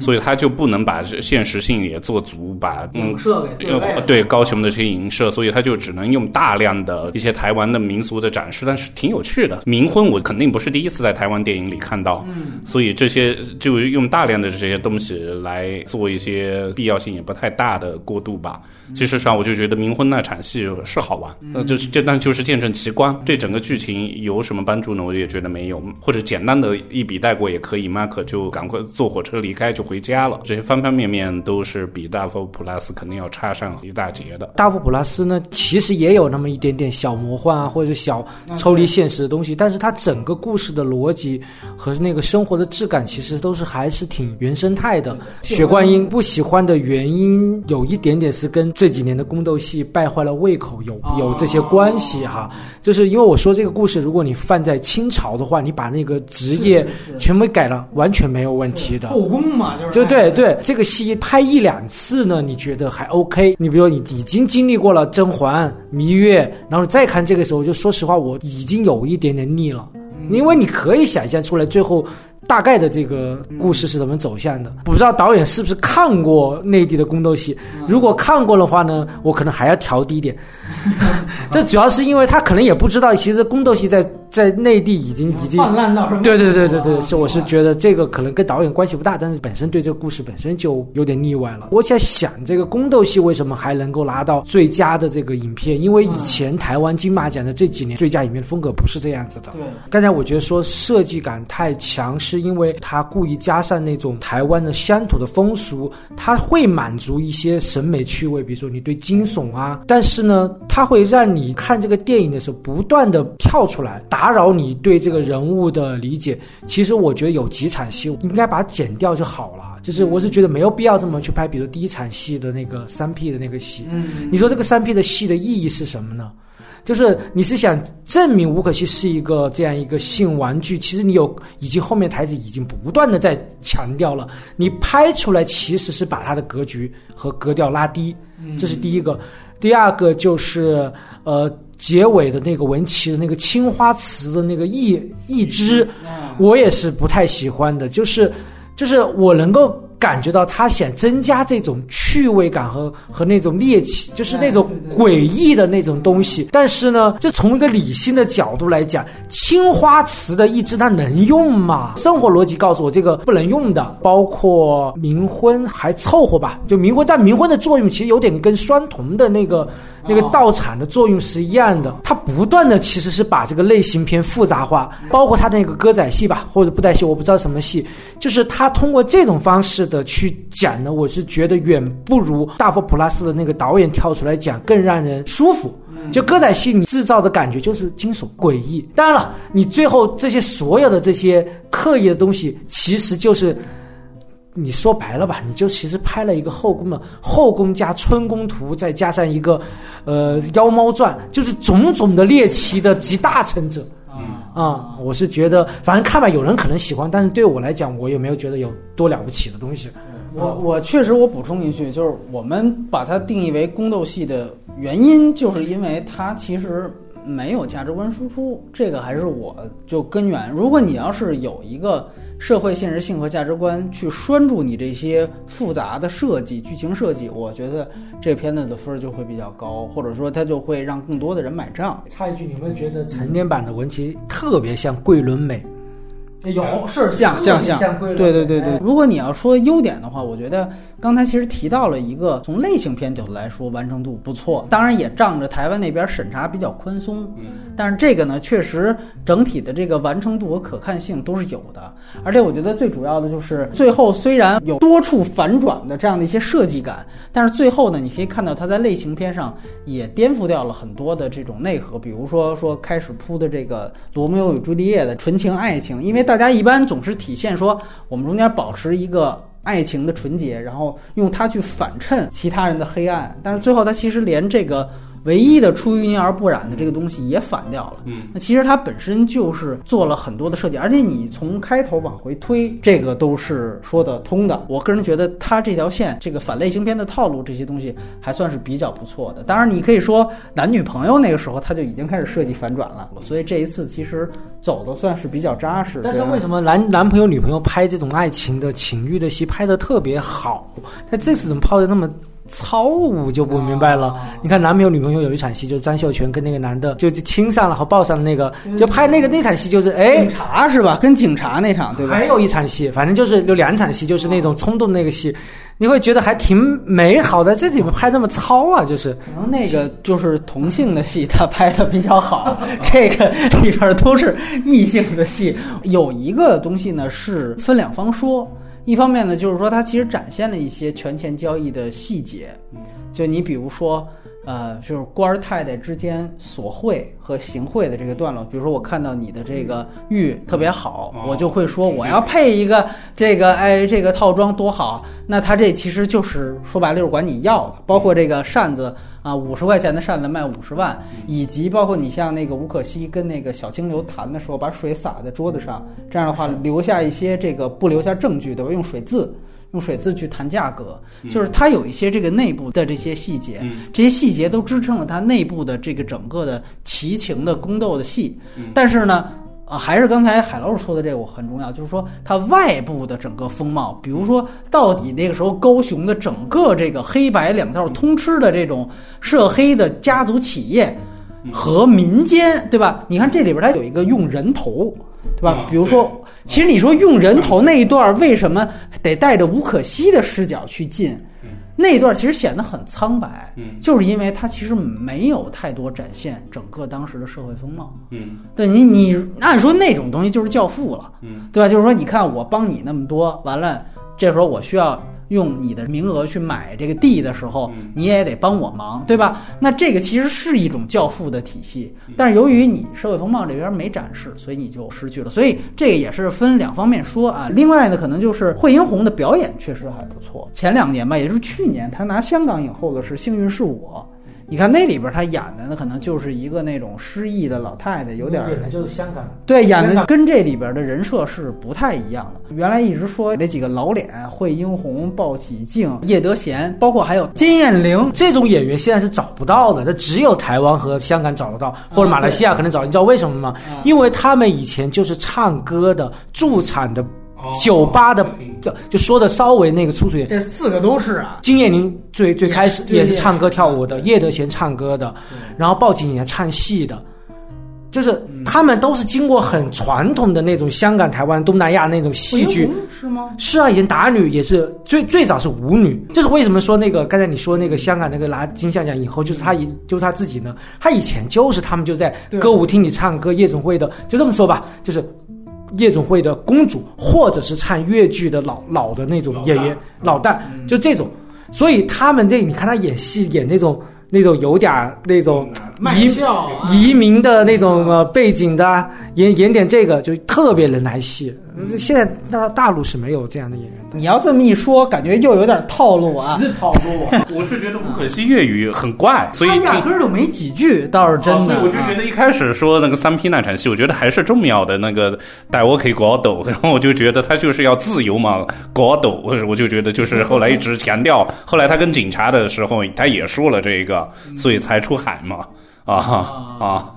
Speaker 1: 所以他就不能把现实性也做足，把嗯
Speaker 3: 影射给对
Speaker 1: 对高雄的这些影射，所以他就只能用大量的一些台湾的民俗的展示，但是挺有趣的。冥婚我肯定不是第一次在台湾电影里看到，
Speaker 3: 嗯
Speaker 1: 所以这些就用大量的这些东西来做一些必要性也不太大的过渡吧。其实上，我就觉得冥婚那场戏是好玩，那就是这但就是见证奇观，对整个剧情有什么帮助呢？我也觉得没有，或者简单的一笔带过也可以。马可就赶快坐火车离开就回家了，这些方方面面都是比大佛普拉斯肯定要差上一大截的。
Speaker 2: 大佛普拉斯呢，其实也有那么一点点小魔幻啊，或者小抽离现实的东西，但是它整个故事的逻辑和那个生活的质感，其实都是还是挺原生态的。雪观音不喜欢的原因，有一点点是跟这几年的宫斗戏败坏了胃口有有这些关系哈。就是因为我说这个故事，如果你放在清朝的话，你把那个职业全部改了，完全没有问题的。
Speaker 3: 后宫嘛，就是
Speaker 2: 就对对，这个戏拍一两次呢，你觉得还 OK？你比如说你已经经历过了甄嬛、芈月，然后再看这个时候，就说实话，我已经有一点点腻了，因为你可以想象出来最后。大概的这个故事是怎么走向的？不知道导演是不是看过内地的宫斗戏？如果看过的话呢，我可能还要调低一点。这主要是因为他可能也不知道，其实宫斗戏在在内地已经已经
Speaker 3: 泛滥到什么？
Speaker 2: 对对对对对，是我是觉得这个可能跟导演关系不大，但是本身对这个故事本身就有点腻歪了。我在想，这个宫斗戏为什么还能够拿到最佳的这个影片？因为以前台湾金马奖的这几年最佳影片的风格不是这样子的。
Speaker 3: 对，
Speaker 2: 刚才我觉得说设计感太强，是因为他故意加上那种台湾的乡土的风俗，它会满足一些审美趣味，比如说你对惊悚啊，但是呢，它会让你看这个电影的时候不断的跳出来，打扰你对这个人物的理解。其实我觉得有几场戏应该把它剪掉就好了。就是我是觉得没有必要这么去拍，比如第一场戏的那个三 P 的那个戏，
Speaker 3: 嗯，
Speaker 2: 你说这个三 P 的戏的意义是什么呢？就是你是想证明吴可希是一个这样一个性玩具，其实你有已经后面台词已经不断的在强调了，你拍出来其实是把它的格局和格调拉低，这是第一个。第二个就是呃结尾的那个文琪的那个青花瓷的那个一一支，我也是不太喜欢的，就是就是我能够。感觉到他想增加这种趣味感和和那种猎奇，就是那种诡异的那种东西。但是呢，就从一个理性的角度来讲，青花瓷的一支它能用吗？生活逻辑告诉我这个不能用的。包括冥婚还凑合吧，就冥婚，但冥婚的作用其实有点跟双瞳的那个那个道场的作用是一样的。它不断的其实是把这个类型片复杂化，包括他那个歌仔戏吧，或者布袋戏，我不知道什么戏，就是他通过这种方式。的去讲呢，我是觉得远不如大佛普拉斯的那个导演跳出来讲更让人舒服。就歌仔戏，你制造的感觉就是惊悚诡异。当然了，你最后这些所有的这些刻意的东西，其实就是你说白了吧，你就其实拍了一个后宫的后宫加春宫图，再加上一个呃妖猫传，就是种种的猎奇的集大成者。啊、我是觉得，反正看吧，有人可能喜欢，但是对我来讲，我也没有觉得有多了不起的东西。
Speaker 3: 我我确实，我补充一句，就是我们把它定义为宫斗戏的原因，就是因为它其实，没有价值观输出，这个还是我就根源。如果你要是有一个社会现实性和价值观去拴住你这些复杂的设计、剧情设计，我觉得这片子的分儿就会比较高，或者说它就会让更多的人买账。
Speaker 2: 插一句，你有没有觉得成年版的文琪特别像桂纶镁？有是
Speaker 3: 像像像对对对对
Speaker 2: 哎，
Speaker 3: 如果你要说优点的话，我觉得刚才其实提到了一个从类型片角度来说完成度不错，当然也仗着台湾那边审查比较宽松，
Speaker 1: 嗯，
Speaker 3: 但是这个呢，确实整体的这个完成度和可看性都是有的，而且我觉得最主要的就是最后虽然有多处反转的这样的一些设计感，但是最后呢，你可以看到它在类型片上也颠覆掉了很多的这种内核，比如说说开始铺的这个罗密欧与朱丽叶的纯情爱情，因为大家一般总是体现说我们中间保持一个。爱情的纯洁，然后用它去反衬其他人的黑暗，但是最后他其实连这个唯一的出淤泥而不染的这个东西也反掉了。
Speaker 1: 嗯，
Speaker 3: 那其实它本身就是做了很多的设计，而且你从开头往回推，这个都是说得通的。我个人觉得它这条线，这个反类型片的套路这些东西还算是比较不错的。当然，你可以说男女朋友那个时候他就已经开始设计反转了，所以这一次其实走的算是比较扎实。
Speaker 2: 但是为什么男男朋友女朋友拍这种爱情的情欲的戏拍得特别好？但这次怎么拍的那么糙，我就不明白了。你看男朋友女朋友有一场戏，就是张秀全跟那个男的就就亲上了和抱上的那个，就拍那个那场戏就是哎
Speaker 3: 警。察是吧？跟警察那场对吧？
Speaker 2: 还有一场戏，反正就是有两场戏，就是那种冲动那个戏，你会觉得还挺美好的。这里面拍那么糙啊，就是
Speaker 3: 可能那个就是同性的戏，他拍的比较好。这个里边都是异性的戏。有一个东西呢是分两方说，一方面呢就是说它其实展现了一些权钱交易的细节，就你比如说。呃，就是官儿太太之间索贿和行贿的这个段落，比如说我看到你的这个玉特别好，
Speaker 1: 哦
Speaker 3: 我就会说我要配一个这个哎这个套装多好。那他这其实就是说白了就是管你要的，包括这个扇子啊，五十块钱的扇子卖五十万，以及包括你像那个吴可希跟那个小清流谈的时候，把水洒在桌子上，这样的话留下一些这个不留下证据，对吧？用水渍。用水渍去谈价格，就是它有一些这个内部的这些细节，
Speaker 1: 嗯
Speaker 3: 这些细节都支撑了它内部的这个整个的奇情的宫斗的戏。
Speaker 1: 嗯
Speaker 3: 但是呢，啊，还是刚才海老师说的这个我很重要，就是说它外部的整个风貌，比如说到底那个时候高雄的整个这个黑白两道通吃的这种涉黑的家族企业和民间，对吧？你看这里边它有一个用人头，对吧
Speaker 1: 啊？
Speaker 3: 比如说，其实你说用人头那一段，为什么得带着吴可希的视角去进？那一段其实显得很苍白，
Speaker 1: 嗯
Speaker 3: 就是因为它其实没有太多展现整个当时的社会风貌。
Speaker 1: 嗯
Speaker 3: 对你，你按说那种东西就是教父了，
Speaker 1: 嗯
Speaker 3: 对吧？就是说，你看我帮你那么多，完了，这时候我需要用你的名额去买这个地的时候，
Speaker 1: 嗯
Speaker 3: 你也得帮我忙，对吧？那这个其实是一种教父的体系，但是由于你社会风貌这边没展示，所以你就失去了。所以这个也是分两方面说啊。另外呢，可能就是惠英红的表演确实还不错。前两年吧，也就是去年，她拿香港影后的是《幸运是我》。你看那里边他演的呢，可能就是一个那种失忆的老太太，有点儿
Speaker 2: 演的就是香港。
Speaker 3: 对，演的跟这里边的人设是不太一样的。原来一直说那几个老脸，惠英红、鲍喜静、叶德娴，包括还有金燕玲，
Speaker 2: 这种演员现在是找不到的，他只有台湾和香港找得到，或者马来西亚可能找。你知道为什么吗？
Speaker 3: 啊
Speaker 2: 因为他们以前就是唱歌的驻场的
Speaker 1: 哦
Speaker 2: 酒吧的，就就说的稍微那个粗俗一点。
Speaker 3: 这四个都是啊。
Speaker 2: 金燕玲最最开始也是唱歌跳舞的，叶德娴唱歌的，然后鲍景也唱戏的，就是
Speaker 3: 嗯。
Speaker 2: 他们都是经过很传统的那种香港、台湾、东南亚那种戏剧。
Speaker 3: 是吗？
Speaker 2: 是啊，以前打女也是最最早是舞女，就是为什么说那个刚才你说那个香港那个拿金像奖以后，就是他以就是他自己呢，他以前就是他们就在歌舞厅里唱歌，夜总会的，就这么说吧，就是夜总会的公主，或者是唱越剧的老老的那种演员老旦，就这种，所以他们这你看他演戏演那种那种有点儿那种
Speaker 3: 卖
Speaker 2: 移
Speaker 3: 笑啊
Speaker 2: 移民的那种呃背景的啊，演演点这个就特别能来戏。现在大大陆是没有这样的演员的。
Speaker 3: 你要这么一说，感觉又有点套路啊。
Speaker 2: 是套路啊！
Speaker 1: 我是觉得吴可惜粤语很怪，所以
Speaker 3: 他压根儿就没几句，倒是真的。
Speaker 1: 哦所以我就觉得一开始说那个三 P 那场戏，我觉得还是重要的那个带我可以搞抖，然后我就觉得他就是要自由嘛，搞抖，我我就觉得就是后来一直强调，后来他跟警察的时候，他也说了这个，所以才出海嘛，啊啊。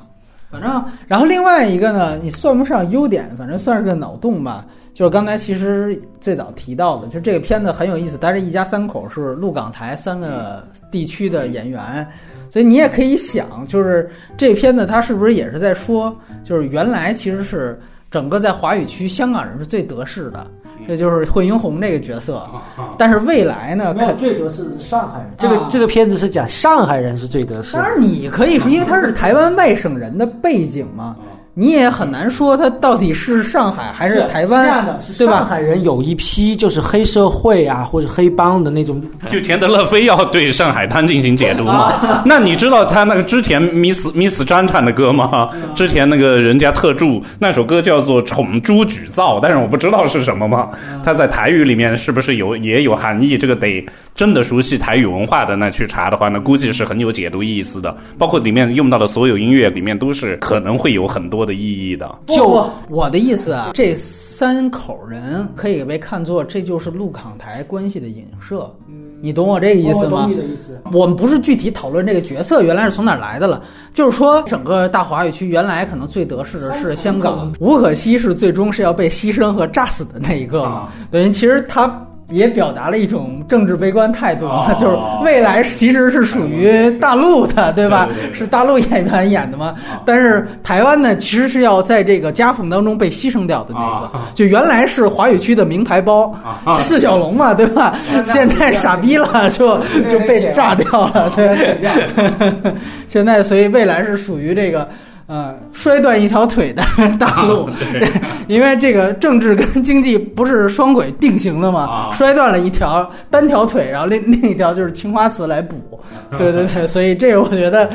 Speaker 3: 反正，然后另外一个呢，你算不上优点，反正算是个脑洞吧。就是刚才其实最早提到的，就这个片子很有意思，但是一家三口，是鹿港台三个地区的演员，所以你也可以想，就是这片子它是不是也是在说，就是原来其实是整个在华语区香港人是最得势的，这就是惠英红这个角色，但是未来呢，
Speaker 2: 没有最得势是上海人。这个
Speaker 3: 啊。
Speaker 2: 这个片子是讲上海人是最得势
Speaker 3: 当。然，你可以说，因为他是台湾外省人的背景嘛，你也很难说他到底是上海还是台湾，
Speaker 2: 这样的，是
Speaker 3: 对吧？
Speaker 2: 上海人有一批就是黑社会啊或者黑帮的那种，
Speaker 1: 就钱德勒非要对上海滩进行解读嘛？那你知道他那个之前 Miss Miss 张唱的歌吗？之前那个人家特助那首歌叫做《宠猪举灶》，但是我不知道是什么嘛。他在台语里面是不是有也有含义？这个得真的熟悉台语文化的那去查的话，那估计是很有解读意思的。包括里面用到的所有音乐里面都是可能会有很多的意义的。
Speaker 3: 就我我的意思啊，这三口人可以被看作这就是陆港台关系的影射，你懂我这个意思吗？我们不是具体讨论这个角色原来是从哪儿来的了，就是说整个大华语区原来可能最得势的是香港，吴可惜是最终是要被牺牲和炸死的那一个嘛
Speaker 1: 啊，
Speaker 3: 等于其实他。也表达了一种政治悲观态度嘛，
Speaker 1: 哦
Speaker 3: 就是未来其实是属于大陆的，对吧？
Speaker 1: 对对对
Speaker 3: 是大陆演员演的嘛？但是台湾呢，其实是要在这个夹缝当中被牺牲掉的那个，
Speaker 1: 啊
Speaker 3: 就原来是华语区的名牌包，
Speaker 1: 啊
Speaker 3: 四小龙嘛，对吧？现在傻逼了，就就被炸掉了，对。现在所以未来是属于这个。呃，摔断一条腿的 大陆，
Speaker 1: 对。
Speaker 3: 因为这个政治跟经济不是双轨并行的嘛，
Speaker 1: 啊。
Speaker 3: 摔断了一条单条腿，然后另另一条就是青花瓷来补，对对对，所以这个我觉得，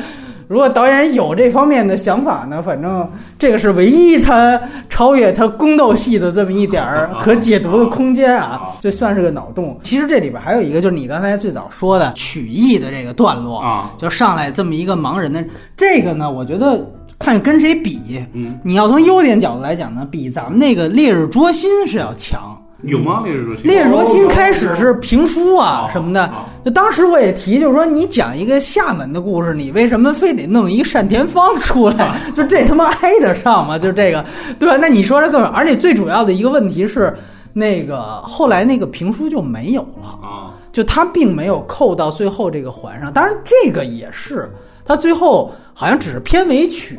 Speaker 3: 如果导演有这方面的想法呢，反正这个是唯一他超越他宫斗戏的这么一点儿可解读的空间啊，这算是个脑洞。其实这里边还有一个，就是你刚才最早说的曲艺的这个段落
Speaker 1: 啊，
Speaker 3: 就上来这么一个盲人的这个呢，我觉得看跟谁比，
Speaker 1: 嗯，
Speaker 3: 你要从优点角度来讲呢，比咱们那个《烈日灼心》是要强。
Speaker 1: 有吗？烈日灼心？
Speaker 3: 《烈日灼心》开始是评书啊
Speaker 1: 哦
Speaker 3: 什么的
Speaker 1: 哦，
Speaker 3: 就当时我也提，就是说你讲一个厦门的故事，你为什么非得弄一单田芳出来？就这他妈挨得上吗？就这个，对吧？那你说这个，而且最主要的一个问题是，那个后来那个评书就没有了。
Speaker 1: 啊，
Speaker 3: 就他并没有扣到最后这个环上。当然，这个也是他最后好像只是片尾曲，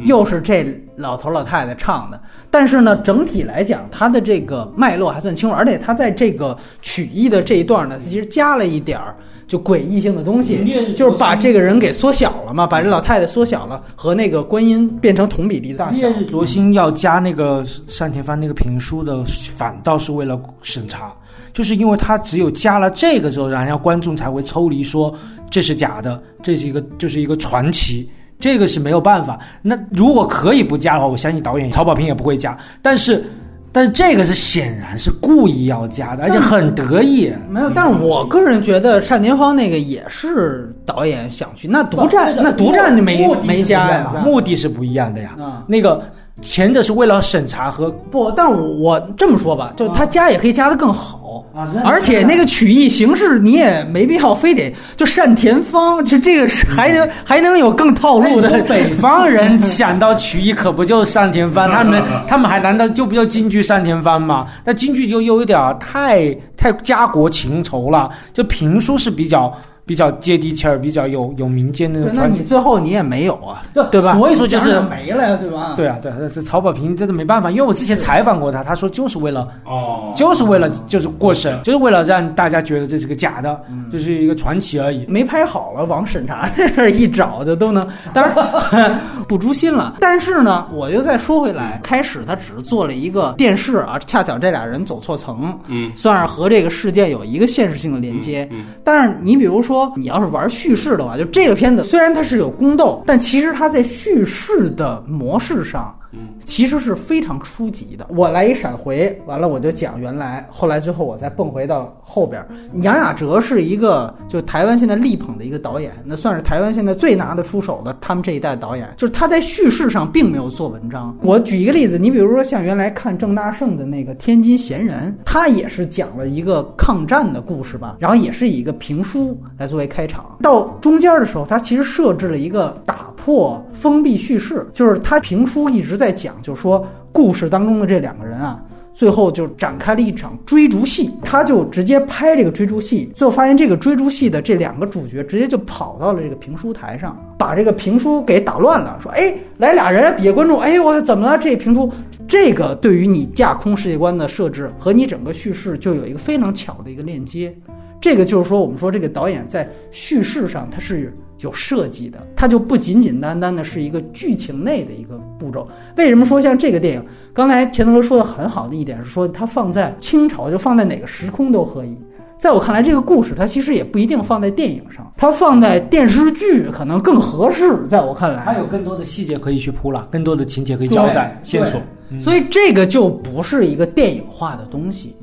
Speaker 3: 又是这老头老太太唱的。但是呢，整体来讲，它的这个脉络还算清楚，而且它在这个曲艺的这一段呢，其实加了一点儿。就诡异性的东西就是把这个人给缩小了嘛，把这老太太缩小了，和那个观音变成同比例的大小
Speaker 2: 烈。日灼心要加那个单田芳那个评书的，反倒是为了审查，就是因为他只有加了这个之后，然后观众才会抽离说这是假的，这是一个就是一个传奇。这个是没有办法。那如果可以不加的话，我相信导演曹保平也不会加。但是，但是这个是显然是故意要加的，而且很得意。
Speaker 3: 没有，但是我个人觉得单田芳那个也是导演想去，那独占那独占就没没加呀，
Speaker 2: 目的是不一样的呀。
Speaker 3: 啊
Speaker 2: 那个前者是为了审查和
Speaker 3: 不，但我这么说吧，就他加也可以加的更好。
Speaker 2: 啊
Speaker 3: 而且那个曲艺形式你也没必要非得就单田芳，就这个是还能还能有更套路的
Speaker 2: 北 方人 想到曲艺，可不就单田芳？他们他们还难道就不就京剧单田芳吗？那京剧就又有点太太家国情仇了，就评书是比较比较接地气儿，比较有有民间的那。
Speaker 3: 你最后你也没有啊，
Speaker 2: 就
Speaker 3: 对吧？
Speaker 2: 所以说就是
Speaker 3: 没了呀，对吧？
Speaker 2: 对啊，对啊，这曹保平真的没办法，因为我之前采访过他，他说就是为了
Speaker 1: 哦，
Speaker 2: 就是为了就是过审，就是为了让大家觉得这是个假的，
Speaker 3: 嗯
Speaker 2: 就是一个传奇而已。
Speaker 3: 没拍好了，往审查这事儿一找就都能，当然 不诛心了。但是呢，我又再说回来，开始他只是做了一个电视啊，恰巧这俩人走错层，
Speaker 1: 嗯，
Speaker 3: 算是和这个事件有一个现实性的连接。
Speaker 1: 嗯
Speaker 3: 但是你比如说，你要是玩叙事的话，就这个片子虽然它是有宫斗，但其实它在叙事的模式上。其实是非常初级的。我来一闪回，完了我就讲原来，后来最后我再蹦回到后边。杨雅哲是一个就台湾现在力捧的一个导演，那算是台湾现在最拿得出手的他们这一代导演。就是他在叙事上并没有做文章。我举一个例子，你比如说像原来看郑大圣的那个《天津闲人》，他也是讲了一个抗战的故事吧，然后也是以一个评书来作为开场。到中间的时候，他其实设置了一个打破封闭叙事，就是他评书一直在讲，就是说故事当中的这两个人啊。最后就展开了一场追逐戏，他就直接拍这个追逐戏，最后发现这个追逐戏的这两个主角直接就跑到了这个评书台上，把这个评书给打乱了，说：“哎，来俩人，底下观众，哎，我怎么了？这评书，这个对于你架空世界观的设置和你整个叙事就有一个非常巧的一个链接。这个就是说，我们说这个导演在叙事上他是。”有设计的，它就不仅仅单单的是一个剧情内的一个步骤。为什么说像这个电影？刚才钱德勒说的很好的一点是说，它放在清朝就放在哪个时空都可以。在我看来，这个故事它其实也不一定放在电影上，它放在电视剧可能更合适。在我看来，
Speaker 2: 它有更多的细节可以去铺了，更多的情节可以交代线索，
Speaker 3: 所以这个就不是一个电影化的东西。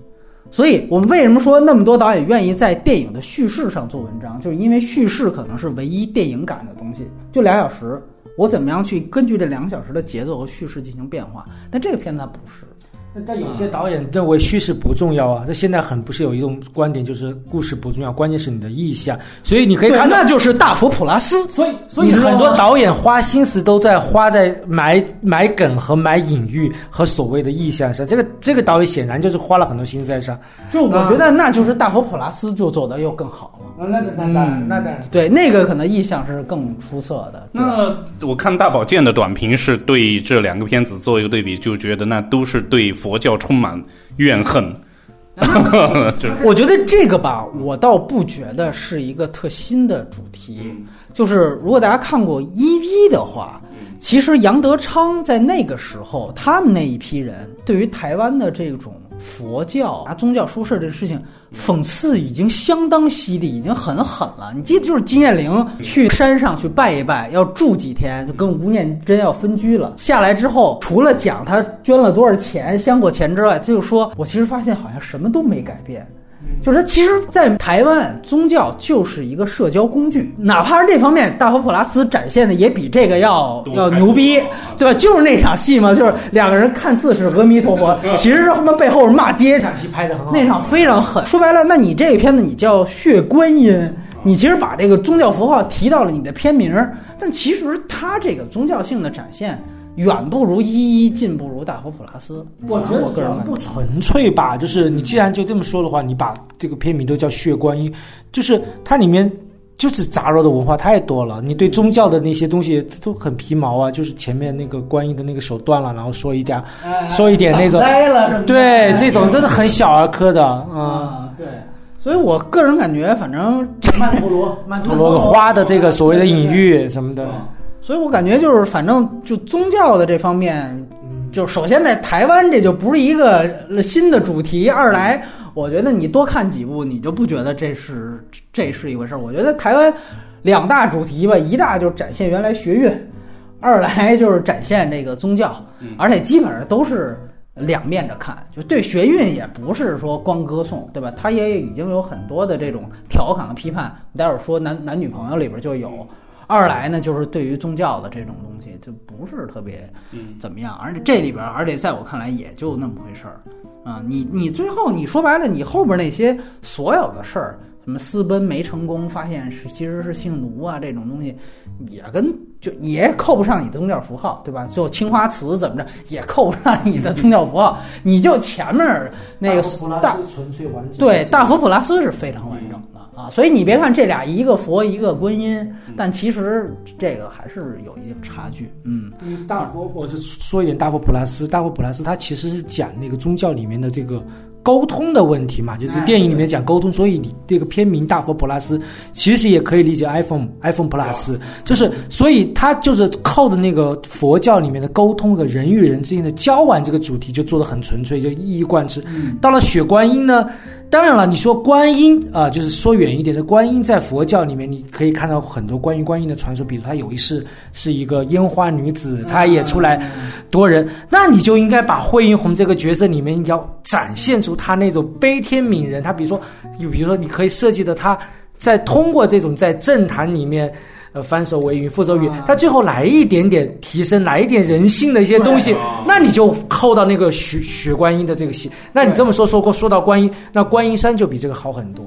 Speaker 3: 所以我们为什么说那么多导演愿意在电影的叙事上做文章，就是因为叙事可能是唯一电影感的东西。就俩小时，我怎么样去根据这两个小时的节奏和叙事进行变化？但这个片子它不是。
Speaker 2: 但有些导演认为叙事不重要啊，那现在很不是有一种观点，就是故事不重要，关键是你的意象。所以你可以看，
Speaker 3: 那就是大佛普拉斯。
Speaker 2: 所以，所以很多导演花心思都在花在埋埋梗和埋隐喻和所谓的意象上。这个这个导演显然就是花了很多心思在上。
Speaker 3: 就我觉得，那就是大佛普拉斯就做的又更好了。
Speaker 2: 那那那那当然，
Speaker 3: 对那个可能意象是更出色的。
Speaker 1: 那我看大宝剑的短评是对这两个片子做一个对比，就觉得那都是对佛教充满怨恨。
Speaker 3: 我觉得这个吧，我倒不觉得是一个特新的主题。就是如果大家看过《一 V》的话，其实杨德昌在那个时候，他们那一批人对于台湾的这种。佛教拿，宗教说事儿这事情，讽刺已经相当犀利，已经很狠了。你记得就是金燕玲去山上去拜一拜，要住几天，就跟吴念真要分居了。下来之后，除了讲他捐了多少钱、香过钱之外，他就说我其实发现好像什么都没改变。就是其实，在台湾，宗教就是一个社交工具，哪怕是这方面，大佛普拉斯展现的也比这个要要牛逼，对吧？就是那场戏嘛，就是两个人看似是阿弥陀佛，其实是他们背后是骂街。
Speaker 2: 那场戏拍的很好，
Speaker 3: 那场非常狠。说白了，那你这个片子你叫血观音，你其实把这个宗教符号提到了你的片名，但其实它这个宗教性的展现。远不如一一，近不如大佛普拉斯。
Speaker 2: 我觉得人不纯粹吧，就是你既然就这么说的话，你把这个片名都叫血观音，就是它里面就是杂糅的文化太多了。你对宗教的那些东西都很皮毛啊，就是前面那个观音的那个手断了，然后说一点，说一点那种，对，这种都是很小儿科的
Speaker 3: 啊。对，所以我个人感觉，反正
Speaker 2: 曼陀罗，曼陀罗花的这个所谓的隐喻什么的。
Speaker 3: 所以我感觉就是，反正就宗教的这方面，就首先在台湾这就不是一个新的主题。二来，我觉得你多看几部，你就不觉得这是这是一回事儿。我觉得台湾两大主题吧，一大就是展现原来学运，二来就是展现这个宗教，而且基本上都是两面着看。就对学运也不是说光歌颂，对吧？他也已经有很多的这种调侃和批判。待会儿说男男女朋友里边就有。二来呢，就是对于宗教的这种东西，就不是特别怎么样，而且这里边，而且在我看来也就那么回事儿啊。你你最后你说白了，你后边那些所有的事儿，什么私奔没成功，发现是其实是性奴啊这种东西，也跟就也扣不上你的宗教符号，对吧？最后青花瓷怎么着也扣不上你的宗教符号，你就前面那个
Speaker 2: 大纯粹完整，
Speaker 3: 对大佛普拉斯是非常。啊，所以你别看这俩一个佛一个观音，但其实这个还是有一定差距。嗯，
Speaker 2: 大佛，我是说一点大佛普拉斯，大佛普拉斯它其实是讲那个宗教里面的这个。沟通的问题嘛，就是电影里面讲沟通，所以你这个片名《大佛普拉斯》其实也可以理解 iPhone iPhone Plus，就是所以它就是靠的那个佛教里面的沟通和人与人之间的交往这个主题就做的很纯粹，就一以贯之。到了雪观音呢，当然了，你说观音啊，就是说远一点的观音，在佛教里面你可以看到很多关于观音的传说，比如他有一世是一个烟花女子，她也出来夺人，那你就应该把惠英红这个角色里面要展现出。她那种悲天悯人，她比如说，比如说，你可以设计的她，在通过这种在政坛里面，呃，翻手为云覆手雨，他最后来一点点提升，来一点人性的一些东西，那你就扣到那个雪雪观音的这个戏。那你这么说说过说到观音，那观音山就比这个好很多，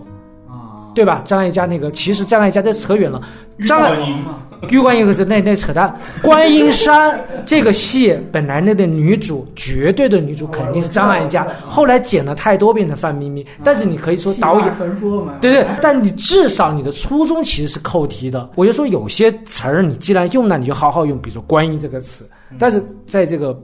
Speaker 2: 啊，对吧？张艾嘉那个，其实张艾嘉这扯远了，张艾玉观音可是那那扯淡。观音山这个戏本来那个女主绝对的女主肯定是张艾嘉，后来剪了太多变成范冰冰。但是你可以说导演
Speaker 3: 传说嘛，
Speaker 2: 对对，但你至少你的初衷其实是扣题的。我就说有些词儿你既然用了，你就好好用，比如说“观音”这个词，但是在这个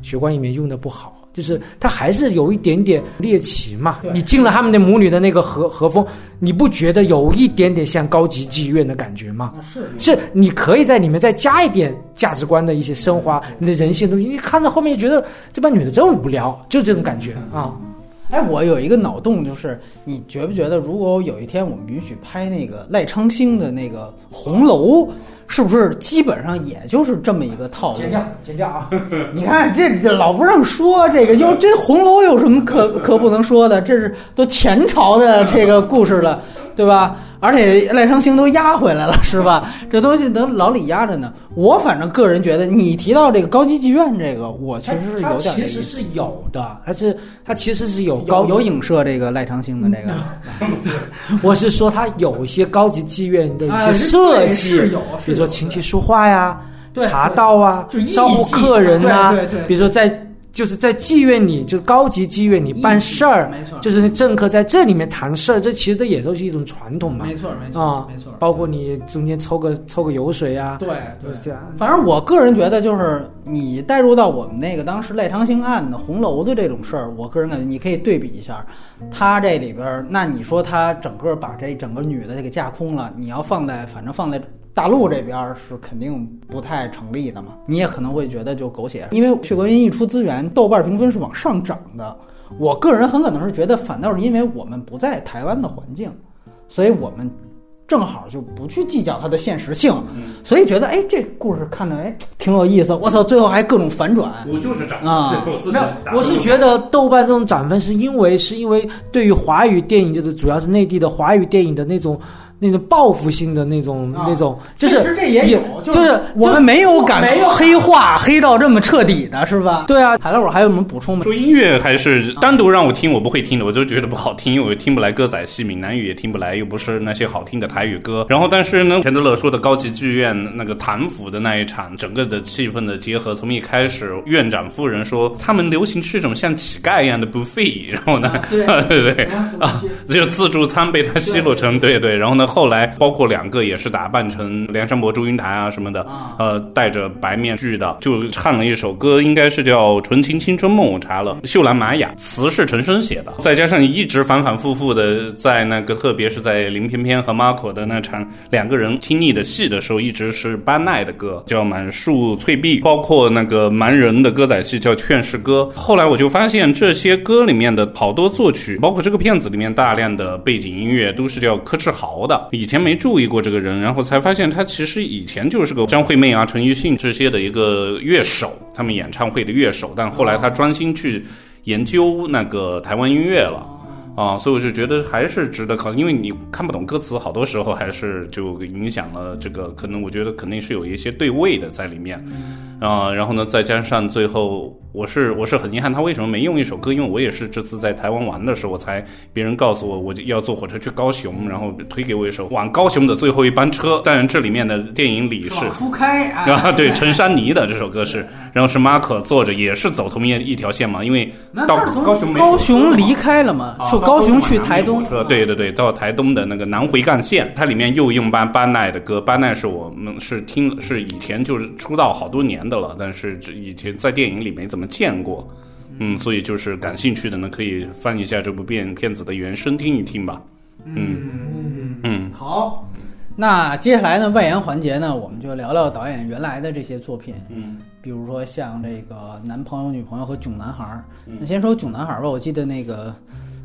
Speaker 2: 学观里面用的不好。就是他还是有一点点猎奇嘛。你进了他们的母女的那个和和风，你不觉得有一点点像高级妓院的感觉吗？
Speaker 3: 是
Speaker 2: 是，你可以在里面再加一点价值观的一些升华，你的人性东西。你看到后面就觉得这帮女的真无聊，就这种感觉啊。
Speaker 3: 哎，我有一个脑洞，就是你觉不觉得，如果有一天我们允许拍那个赖昌星的那个红楼？是不是基本上也就是这么一个套路？
Speaker 2: 剪掉，剪掉啊！
Speaker 3: 你看这这老不让说这个，就这红楼有什么可可不能说的？这是都前朝的这个故事了，对吧？而且赖昌星都压回来了，是吧？这东西都老李压着呢。我反正个人觉得，你提到这个高级妓院，这个我其实是有点。
Speaker 2: 其实是有的，它是它其实是有高
Speaker 3: 有影射这个赖昌星的这个。
Speaker 2: 我是说，它有一些高级妓院的一些设计，比如说琴棋书画呀、茶道啊、招呼客人呐，比如说在。就是在妓院里，就是高级妓院里办事儿，
Speaker 3: 没错，
Speaker 2: 就是政客在这里面谈事儿，这其实这也都是一种传统嘛，
Speaker 3: 没错，没错，啊，没错，
Speaker 2: 包括你中间抽个抽个油水啊，
Speaker 3: 对，
Speaker 2: 就是这样。
Speaker 3: 反正我个人觉得，就是你带入到我们那个当时赖昌星案的红楼的这种事儿，我个人感觉你可以对比一下，他这里边，那你说他整个把这整个女的给架空了，你要放在，反正放在。大陆这边是肯定不太成立的嘛，你也可能会觉得就狗血，因为《血观音》一出资源，豆瓣评分是往上涨的。我个人很可能是觉得，反倒是因为我们不在台湾的环境，所以我们正好就不去计较它的现实性，所以觉得哎，这故事看着哎挺有意思。我操，最后还各种反转，
Speaker 1: 我就是涨
Speaker 2: 啊！没有，我是觉得豆瓣这种涨分是因为是因为对于华语电影，就是主要是内地的华语电影的那种。那种报复性的那种那种，就是
Speaker 3: 这也有，
Speaker 2: 就是
Speaker 3: 我们没有敢
Speaker 2: 没
Speaker 3: 有黑化黑到这么彻底的是吧？
Speaker 2: 对啊，
Speaker 3: 海老鼠还有什么补充吗？
Speaker 1: 说音乐还是单独让我听我不会听的，我就觉得不好听，因为我听不来歌仔戏，闽南语也听不来，又不是那些好听的台语歌。然后但是呢，钱德勒说的高级剧院那个谭府的那一场，整个的气氛的结合，从一开始院长夫人说他们流行吃一种像乞丐一样的 buffet，然后呢，对对对啊，就自助餐被他奚落成对对，然后呢。后来包括两个也是打扮成梁山伯、祝英台啊什么的，呃，戴着白面具的，就唱了一首歌，应该是叫《纯情青春梦》。我查了，秀兰玛雅，词是陈升写的，再加上一直反反复复的在那个，特别是在林翩翩和 Marco 的那场两个人亲昵的戏的时候，一直是班奈的歌，叫《满树翠碧》，包括那个蛮人的歌仔戏叫《劝世歌》。后来我就发现这些歌里面的好多作曲，包括这个片子里面大量的背景音乐，都是叫柯志豪的。以前没注意过这个人，然后才发现他其实以前就是个张惠妹啊、陈奕迅这些的一个乐手，他们演唱会的乐手。但后来他专心去研究那个台湾音乐了啊，所以我就觉得还是值得考，因为你看不懂歌词，好多时候还是就影响了这个。可能我觉得肯定是有一些对位的在里面啊，然后呢，再加上最后。我是我是很遗憾，他为什么没用一首歌？因为我也是这次在台湾玩的时候，我才别人告诉我，我就要坐火车去高雄，然后推给我一首往高雄的最后一班车。当然，这里面的电影里是
Speaker 3: 初开
Speaker 1: 啊，对陈珊妮的这首歌是，然后是马可坐着，也是走同一一条线嘛，因为到高雄
Speaker 3: 高雄离开了嘛，从高雄去台东，
Speaker 1: 对对对，到台东的那个南回干线，它里面又用班班奈的歌，班奈是我们是听是以前就是出道好多年的了，但是以前在电影里没怎么。见过，嗯，所以就是感兴趣的呢，可以翻一下这部片片子的原声听一听吧。
Speaker 3: 嗯嗯嗯，好，那接下来呢，外延环节呢，我们就聊聊导演原来的这些作品。
Speaker 1: 嗯，
Speaker 3: 比如说像这个男朋友、女朋友和囧男孩。那先说囧男孩吧，我记得那个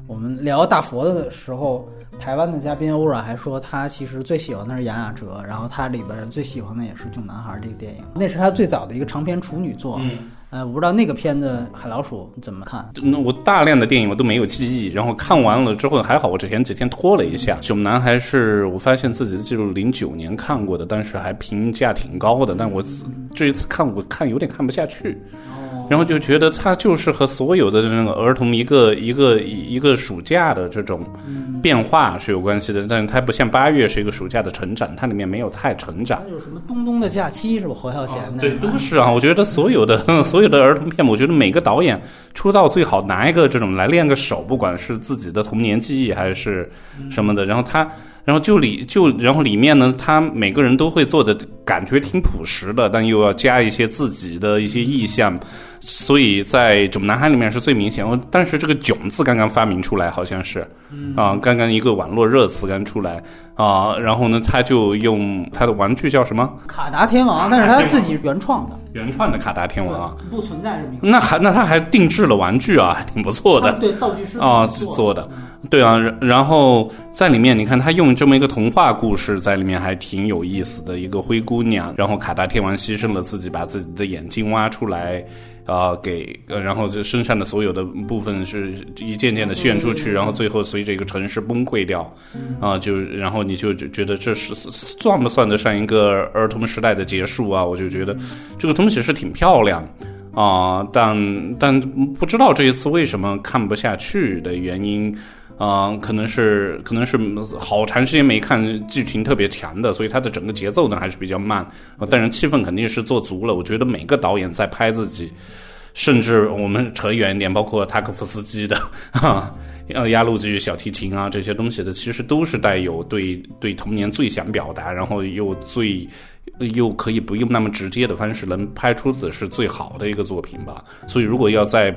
Speaker 3: 我们聊大佛的时候，台湾的嘉宾欧软还说他其实最喜欢的是杨雅哲，然后他里边最喜欢的也是囧男孩这个电影，那是他最早的一个长篇处女作。
Speaker 1: 嗯。
Speaker 3: 呃，我不知道那个片子《海老鼠》怎么看？
Speaker 1: 那我大量的电影我都没有记忆，然后看完了之后还好，我之前几天拖了一下。囧男还是我发现自己的记录零九年看过的，但是还评价挺高的。但我这一次看，我看有点看不下去。然后就觉得它就是和所有的这个儿童一个一个一个暑假的这种变化是有关系的，但是它不像八月是一个暑假的成长，它里面没有太成长。
Speaker 3: 有什么东东的假期是吧？侯孝贤的、
Speaker 1: 对，都是啊。我觉得所有的 所有的儿童片，我觉得每个导演出道最好拿一个这种来练个手，不管是自己的童年记忆还是什么的。然后他，然后就里就然后里面呢，他每个人都会做的感觉挺朴实的，但又要加一些自己的一些意象。所以在《囧男孩》里面是最明显。但是这个“囧”字刚刚发明出来，好像是啊，刚刚一个网络热词刚出来啊。然后呢，他就用他的玩具叫什么？
Speaker 3: 卡达天王，但是他自己原创的，
Speaker 1: 原创的卡达天王，
Speaker 3: 不存在这么一个。
Speaker 1: 那还那他还定制了玩具啊，还挺不错的。
Speaker 3: 对，道具师
Speaker 1: 啊做的，对啊。然后在里面，你看他用这么一个童话故事在里面，还挺有意思的。一个灰姑娘，然后卡达天王牺牲了自己，把自己的眼睛挖出来。啊，给，然后这身上的所有的部分是一件件的炫出去，然后最后随着一个城市崩溃掉，啊，就然后你就觉得这是算不算得上一个儿童时代的结束啊？我就觉得这个东西是挺漂亮啊，但但不知道这一次为什么看不下去的原因。嗯，可能是可能是好长时间没看剧情特别强的，所以它的整个节奏呢还是比较慢。但是气氛肯定是做足了。我觉得每个导演在拍自己，甚至我们扯远一点，包括塔可夫斯基的啊，压路机、小提琴啊这些东西的，其实都是带有对对童年最想表达，然后又最又可以不用那么直接的方式能拍出的是最好的一个作品吧。所以如果要在。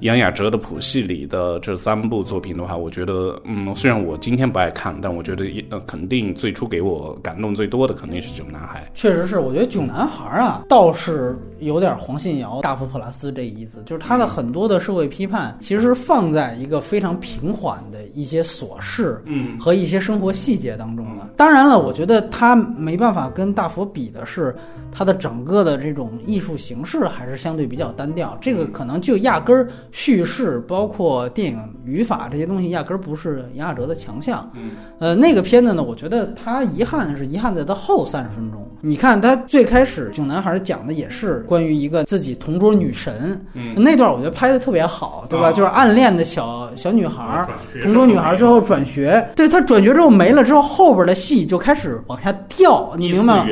Speaker 1: 杨雅哲的谱系里的这三部作品的话，我觉得，嗯，虽然我今天不爱看，但我觉得，呃，肯定最初给我感动最多的肯定是《囧男孩》。
Speaker 3: 确实是，我觉得《囧男孩》啊，倒是有点黄信尧、大佛普拉斯这意思，就是他的很多的社会批判，其实放在一个非常平缓的一些琐事，
Speaker 1: 嗯，
Speaker 3: 和一些生活细节当中的。当然了，我觉得他没办法跟大佛比的是，他的整个的这种艺术形式还是相对比较单调，这个可能就压根儿。叙事包括电影语法这些东西，压根儿不是杨亚哲的强项。
Speaker 1: 嗯，
Speaker 3: 呃，那个片子呢，我觉得他遗憾是遗憾在他后三十分钟。你看他最开始《囧男孩》讲的也是关于一个自己同桌女神，
Speaker 1: 嗯，
Speaker 3: 那段我觉得拍的特别好，对吧？就是暗恋的小小女孩，同桌女孩最后转学，对她转学之后没了之后，后边的戏就开始往下掉，你明白吗？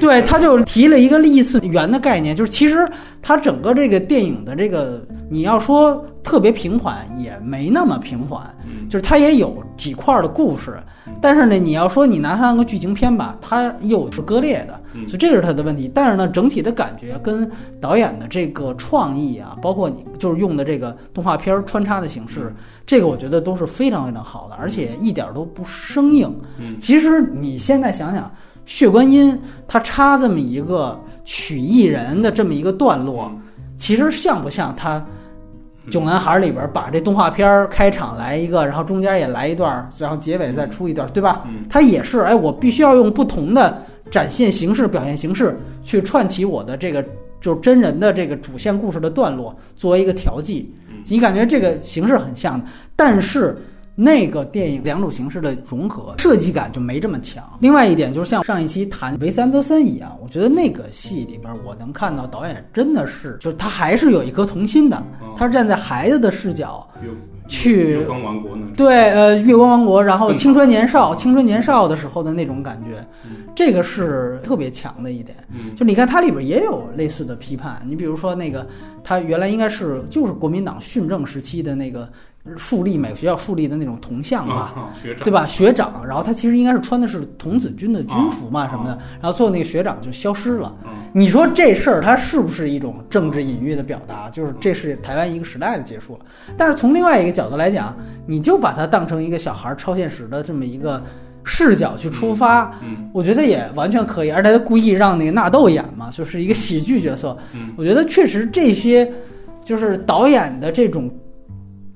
Speaker 3: 对，他就提了一个异次元的概念，就是其实他整个这个电影的这个你要。说特别平缓也没那么平缓，就是它也有几块的故事，但是呢，你要说你拿它当个剧情片吧，它又是割裂的，所以这是它的问题。但是呢，整体的感觉跟导演的这个创意啊，包括你就是用的这个动画片穿插的形式，这个我觉得都是非常非常好的，而且一点都不生硬。其实你现在想想，《血观音》它插这么一个曲艺人的这么一个段落，其实像不像他？《囧男孩》里边把这动画片开场来一个，然后中间也来一段，然后结尾再出一段，对吧？它也是，哎，我必须要用不同的展现形式、表现形式去串起我的这个就是真人的这个主线故事的段落，作为一个调剂。你感觉这个形式很像，但是。那个电影两种形式的融合，设计感就没这么强。另外一点就是像上一期谈维斯安德森一样，我觉得那个戏里边，我能看到导演真的是，就是他还是有一颗童心的，他是站在孩子的视角去
Speaker 1: 月光王国呢。
Speaker 3: 对，呃，月光王国，然后青春年少，青春年少的时候的那种感觉，这个是特别强的一点。就你看它里边也有类似的批判，你比如说那个，他原来应该是就是国民党训政时期的那个。树立每个学校树立的那种铜像吧，对吧？学长，然后他其实应该是穿的是童子军的军服嘛什么的，然后最后那个学长就消失了。你说这事儿他是不是一种政治隐喻的表达？就是这是台湾一个时代的结束了。但是从另外一个角度来讲，你就把它当成一个小孩超现实的这么一个视角去出发，我觉得也完全可以。而且他故意让那个纳豆演嘛，就是一个喜剧角色。我觉得确实这些就是导演的这种。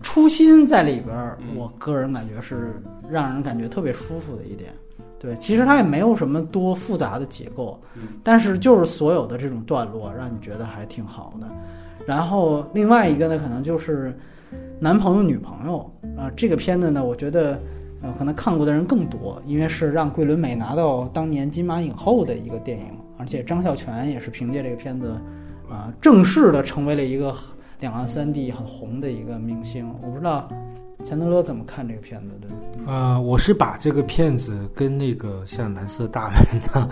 Speaker 3: 初心在里边儿，我个人感觉是让人感觉特别舒服的一点。对，其实它也没有什么多复杂的结构，但是就是所有的这种段落让你觉得还挺好的。然后另外一个呢，可能就是男朋友女朋友啊，这个片子呢，我觉得呃可能看过的人更多，因为是让桂纶镁拿到当年金马影后的一个电影，而且张孝全也是凭借这个片子。啊，正式的成为了一个两岸三地很红的一个明星。我不知道钱德勒怎么看这个片子的。
Speaker 2: 呃，我是把这个片子跟那个像《蓝色大门》啊，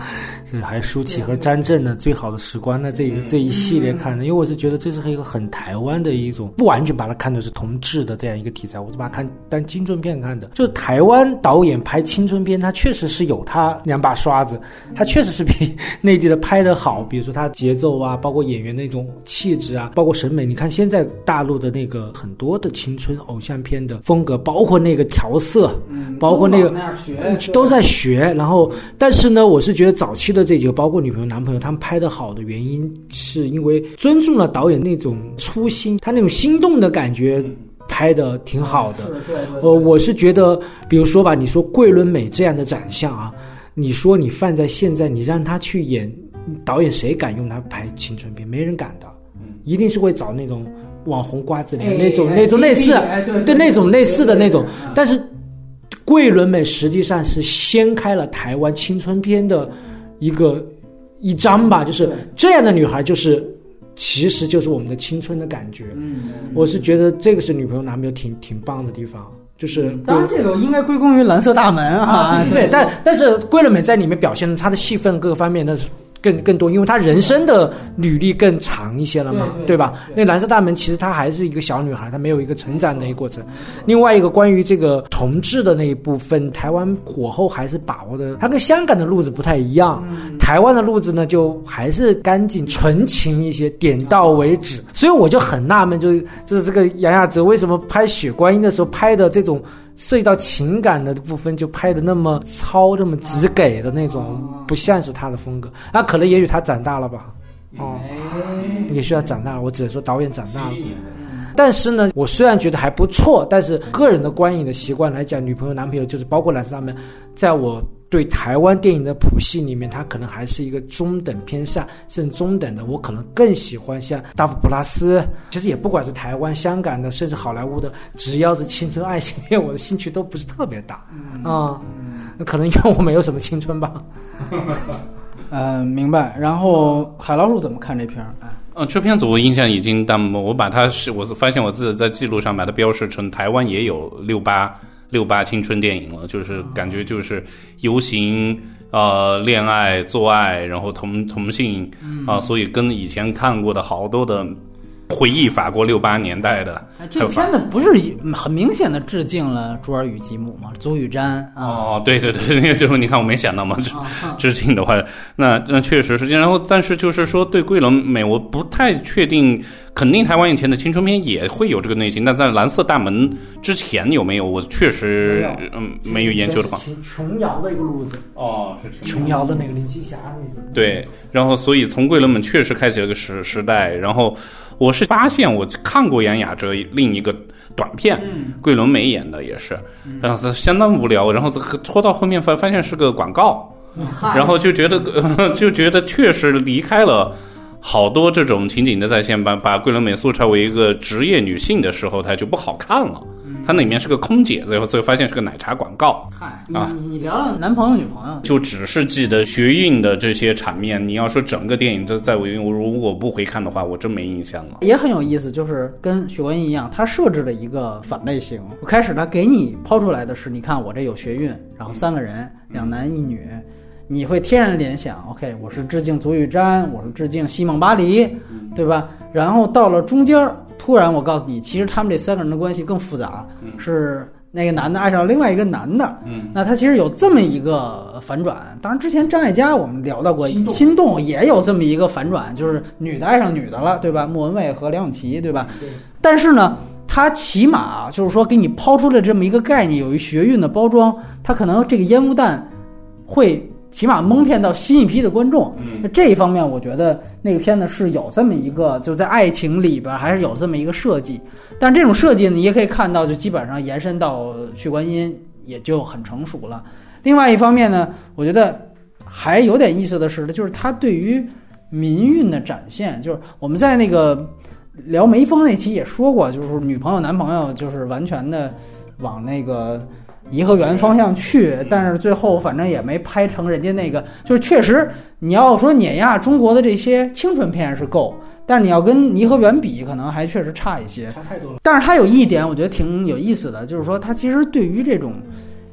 Speaker 2: 这还有舒淇和张震的《最好的时光》的这个这一系列看的，因为我是觉得这是一个很台湾的一种，不完全把它看作是同志的这样一个题材，我是把它看当青春片看的。就是台湾导演拍青春片，他确实是有他两把刷子，他确实是比 内地的拍的好，比如说他节奏啊，包括演员那种气质啊，包括审美。你看现在大陆的那个很多的青春偶像片的风格，包括那个调色。
Speaker 3: 嗯
Speaker 2: 包括那个都在学，然后，但是呢，我是觉得早期的这几个，包括女朋友、男朋友，他们拍的好的原因，是因为尊重了导演那种初心，他那种心动的感觉，拍的挺好的。呃，我是觉得，比如说吧，你说桂纶镁这样的长相啊，你说你放在现在，你让他去演，导演谁敢用他拍青春片？没人敢的，一定是会找那种网红瓜子脸、那种
Speaker 3: 哎
Speaker 2: 那种类似，
Speaker 3: 哎对
Speaker 2: 对那种类似的那种但是桂纶镁实际上是掀开了台湾青春片的一个一章吧，就是这样的女孩，就是其实就是我们的青春的感觉。
Speaker 3: 嗯，
Speaker 2: 我是觉得这个是女朋友男朋友挺挺棒的地方，就是
Speaker 3: 当然这个应该归功于蓝色大门
Speaker 2: 啊，对，但但是桂纶镁在里面表现的她的戏份各个方面那是更更多，因为她人生的履历更长一些了嘛，
Speaker 3: 对对
Speaker 2: 吧？那蓝色大门其实她还是一个小女孩，她没有一个成长的一个过程。另外一个关于这个同志的那一部分，台湾火候还是把握的，它跟香港的路子不太一样。台湾的路子呢，就还是干净纯情一些，点到为止。所以我就很纳闷，就是就是这个杨亚哲为什么拍《血观音》的时候拍的这种涉及到情感的部分，就拍的那么糙、那么直给的那种，不像是他的风格。啊，可能也许他长大了吧，哦，也许他长大了。我只能说导演长大了。但是呢，我虽然觉得还不错，但是个人的观影的习惯来讲，女朋友、男朋友就是包括男生他们，在我对台湾电影的谱系里面，它可能还是一个中等偏下，甚至中等的。我可能更喜欢像大佛普拉斯，其实也不管是台湾、香港的，甚至好莱坞的，只要是青春爱情片，我的兴趣都不是特别大啊、那可能因为我没有什么青春吧。
Speaker 3: 呃，明白。然后海老鼠怎么看这片儿？嗯，
Speaker 1: 呃，这片子我印象已经淡漠，我把它是我是发现我自己在记录上把它标示成台湾也有六八六八青春电影了，就是感觉就是游行。呃，恋爱、做爱，然后同同性啊、所以跟以前看过的好多的回忆法国六八年代的，
Speaker 3: 哎这个片子不是很明显的致敬了朱尔与吉姆吗？祖与詹啊，
Speaker 1: 哦，对对对，那个就是你看我没想到嘛，致
Speaker 3: 啊
Speaker 1: 致敬的话，那那确实是这样。然后，但是就是说对桂纶镁，我不太确定，肯定台湾以前的青春片也会有这个类型，但在蓝色大门之前有没有，我确实嗯没有研究的话。
Speaker 2: 琼琼瑶的一个路子，
Speaker 1: 哦，是
Speaker 2: 琼瑶的那个林青霞那种。
Speaker 1: 对，然后所以从桂纶镁确实开启了个时时代。然后我是发现我看过杨雅哲另一个短片，桂纶镁演的也是，然后它相当无聊，然后这个拖到后面发发现是个广告，然后就觉得 就觉得确实离开了。好多这种情景的再现，把把桂纶镁塑造为一个职业女性的时候，她就不好看了。她那里面是个空姐，最后最后发现是个奶茶广告。
Speaker 3: 嗨，你
Speaker 1: 啊
Speaker 3: 你聊聊男朋友女朋友，
Speaker 1: 就只是记得学运的这些场面。你要说整个电影都在我如果不回看的话，我真没印象了。
Speaker 3: 也很有意思，就是跟血观音一样，它设置了一个反类型。我开始它给你抛出来的是，你看我这有学运，然后三个人，两男一女，你会天然联想，OK，我是致敬足与詹，我是致敬西蒙巴黎，对吧？然后到了中间儿，突然我告诉你，其实他们这三个人的关系更复杂，是那个男的爱上另外一个男的，
Speaker 1: 嗯，
Speaker 3: 那他其实有这么一个反转。当然，之前张艾嘉我们聊到过，
Speaker 2: 心动
Speaker 3: 心动也有这么一个反转，就是女的爱上女的了，对吧？莫文蔚和梁咏琪，对吧？但是呢，它起码就是说给你抛出了这么一个概念，有一学运的包装，它可能这个烟雾弹会起码蒙骗到新一批的观众。
Speaker 1: 嗯
Speaker 3: 那这一方面，我觉得那个片子是有这么一个，就在爱情里边还是有这么一个设计。但这种设计呢，你也可以看到，就基本上延伸到血观音也就很成熟了。另外一方面呢，我觉得还有点意思的是，就是他对于民运的展现，就是我们在那个聊梅峰那期也说过，就是女朋友男朋友就是完全的往那个颐和园方向去，但是最后反正也没拍成人家那个，就是确实你要说碾压中国的这些青春片是够，但是你要跟颐和园比，可能还确实差一些。
Speaker 2: 差太多了。
Speaker 3: 但是它有一点我觉得挺有意思的，就是说它其实对于这种，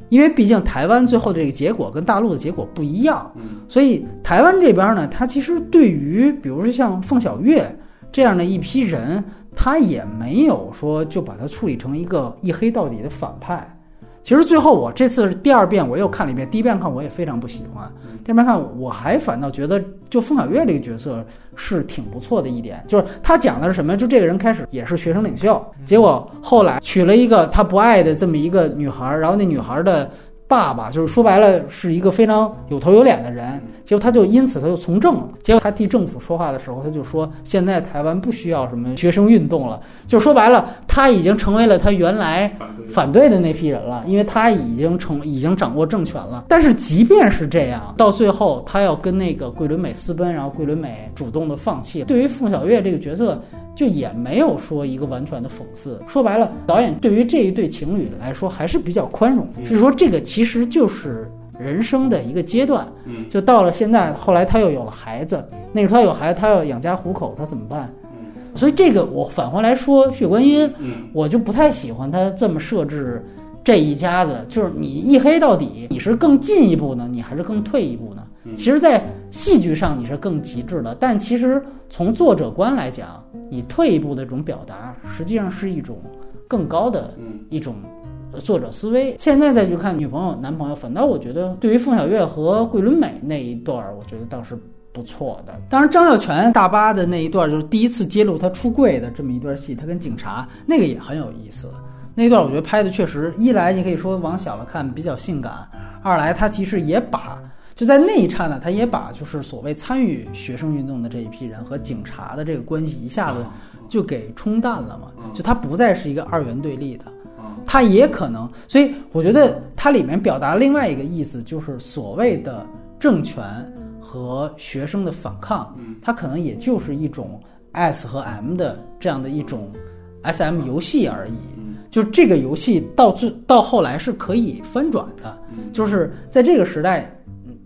Speaker 3: 因为毕竟台湾最后这个结果跟大陆的结果不一样，
Speaker 1: 嗯
Speaker 3: 所以台湾这边呢，它其实对于比如说像凤小岳这样的一批人，他也没有说就把他处理成一个一黑到底的反派。其实最后我这次是第二遍我又看了一遍，第一遍看我也非常不喜欢，第二遍看我还反倒觉得就风小月这个角色是挺不错的一点，就是他讲的是什么？就这个人开始也是学生领袖，结果后来娶了一个他不爱的这么一个女孩，然后那女孩的爸爸就是说白了是一个非常有头有脸的人，结果他就因此他就从政了。结果他替政府说话的时候，他就说现在台湾不需要什么学生运动了，就说白了他已经成为了他原来
Speaker 1: 反对
Speaker 3: 的那批人了，因为他已经成已经掌握政权了。但是即便是这样，到最后他要跟那个桂纶镁私奔，然后桂纶镁主动的放弃。对于凤小岳这个角色，就也没有说一个完全的讽刺。说白了，导演对于这一对情侣来说还是比较宽容，是说这个其实就是人生的一个阶段。
Speaker 1: 嗯
Speaker 3: 就到了现在，后来他又有了孩子，那个时候他有孩子，他要养家糊口，他怎么办？所以这个我反过来说，血观音，
Speaker 1: 嗯
Speaker 3: 我就不太喜欢他这么设置这一家子，就是你一黑到底，你是更进一步呢，你还是更退一步呢？其实，在戏剧上你是更极致的，但其实从作者观来讲，你退一步的这种表达，实际上是一种更高的
Speaker 1: 嗯
Speaker 3: 一种呃作者思维。现在再去看女朋友、男朋友，反倒我觉得对于凤小岳和桂纶镁那一段儿，我觉得倒是不错的。当然，张孝全大巴的那一段，就是第一次揭露他出柜的这么一段戏，他跟警察那个也很有意思。那一段我觉得拍的确实，一来你可以说往小了看比较性感，二来他其实也把就在那一刹那，他也把就是所谓参与学生运动的这一批人和警察的这个关系一下子就给冲淡了嘛，就他不再是一个二元对立的。他也可能，所以我觉得它里面表达另外一个意思，就是所谓的政权和学生的反抗，它可能也就是一种 S 和 M 的这样的一种 SM 游戏而已。就这个游戏到最到后来是可以翻转的，就是在这个时代，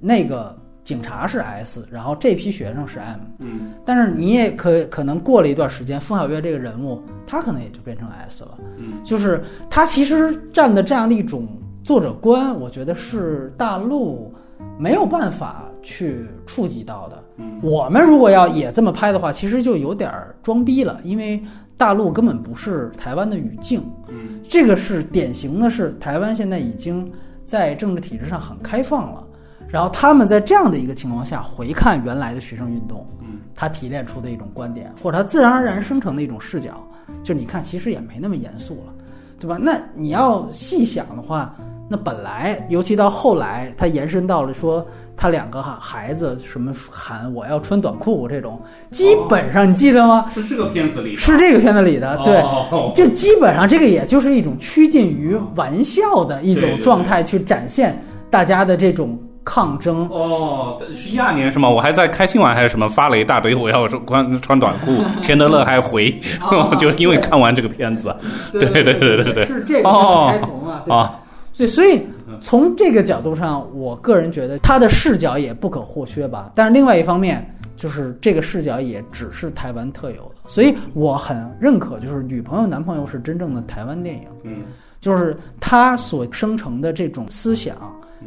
Speaker 3: 那个警察是 S，然后这批学生是 M。
Speaker 1: 嗯
Speaker 3: 但是你也可可能过了一段时间，凤小月这个人物，他可能也就变成 S 了。
Speaker 1: 嗯，
Speaker 3: 就是他其实站的这样的一种作者观，我觉得是大陆没有办法去触及到的。
Speaker 1: 嗯，
Speaker 3: 我们如果要也这么拍的话，其实就有点儿装逼了，因为大陆根本不是台湾的语境。
Speaker 1: 嗯
Speaker 3: 这个是典型的是台湾现在已经在政治体制上很开放了，然后他们在这样的一个情况下回看原来的学生运动，
Speaker 1: 嗯
Speaker 3: 他提炼出的一种观点，或者他自然而然生成的一种视角，就你看其实也没那么严肃了，对吧？那你要细想的话，那本来尤其到后来，他延伸到了说他两个哈孩子什么喊我要穿短裤这种，基本上你记得吗？
Speaker 1: 是这个片子里
Speaker 3: 是这个片子里的，对。
Speaker 1: 哦
Speaker 3: 就基本上这个也就是一种趋近于玩笑的一种状态，去展现大家的这种抗争。
Speaker 1: 哦，是一二年是吗？我还在开心网还是什么发了一大堆，我要穿穿短裤，钱德勒还回，就因为看完这个片子，对对对对对对，
Speaker 3: 是这个
Speaker 1: 哦
Speaker 3: 开头嘛？
Speaker 1: 啊，
Speaker 3: 所以所以从这个角度上，我个人觉得他的视角也不可或缺吧。但是另外一方面，就是这个视角也只是台湾特有的，所以我很认可，就是女朋友男朋友是真正的台湾电影。
Speaker 1: 嗯
Speaker 3: 就是他所生成的这种思想，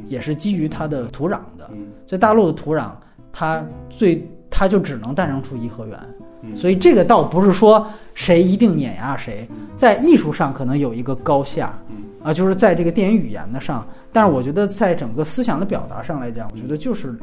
Speaker 3: 也是基于它的土壤的。
Speaker 1: 嗯。
Speaker 3: 在大陆的土壤，它最它就只能诞生出颐和园，
Speaker 1: 嗯。
Speaker 3: 所以这个倒不是说谁一定碾压谁，在艺术上可能有一个高下
Speaker 1: 嗯，
Speaker 3: 啊，就是在这个电影语言的上，但是我觉得在整个思想的表达上来讲，我觉得就是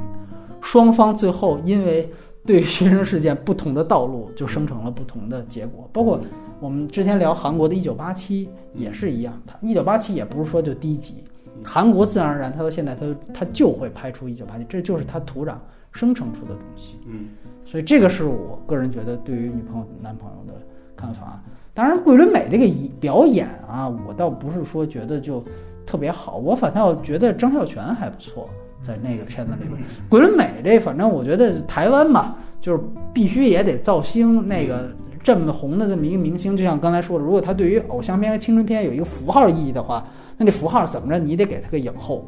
Speaker 3: 双方最后因为对学生事件不同的道路，就生成了不同的结果，包括。我们之前聊韩国的《一九八七》也是一样，它《一九八七》也不是说就低级，韩国自然而然，它到现在它它就会拍出《一九八七》，这就是它土壤生成出的东西。
Speaker 1: 嗯
Speaker 3: 所以这个是我个人觉得对于女朋友、男朋友的看法。当然，桂纶镁这个仪表演啊，我倒不是说觉得就特别好，我反倒觉得张孝全还不错，在那个片子里边。桂纶镁这反正我觉得台湾嘛，就是必须也得造星，那个这么红的这么一个明星，就像刚才说的，如果他对于偶像片和青春片有一个符号意义的话，那这符号怎么着，你得给他个影后，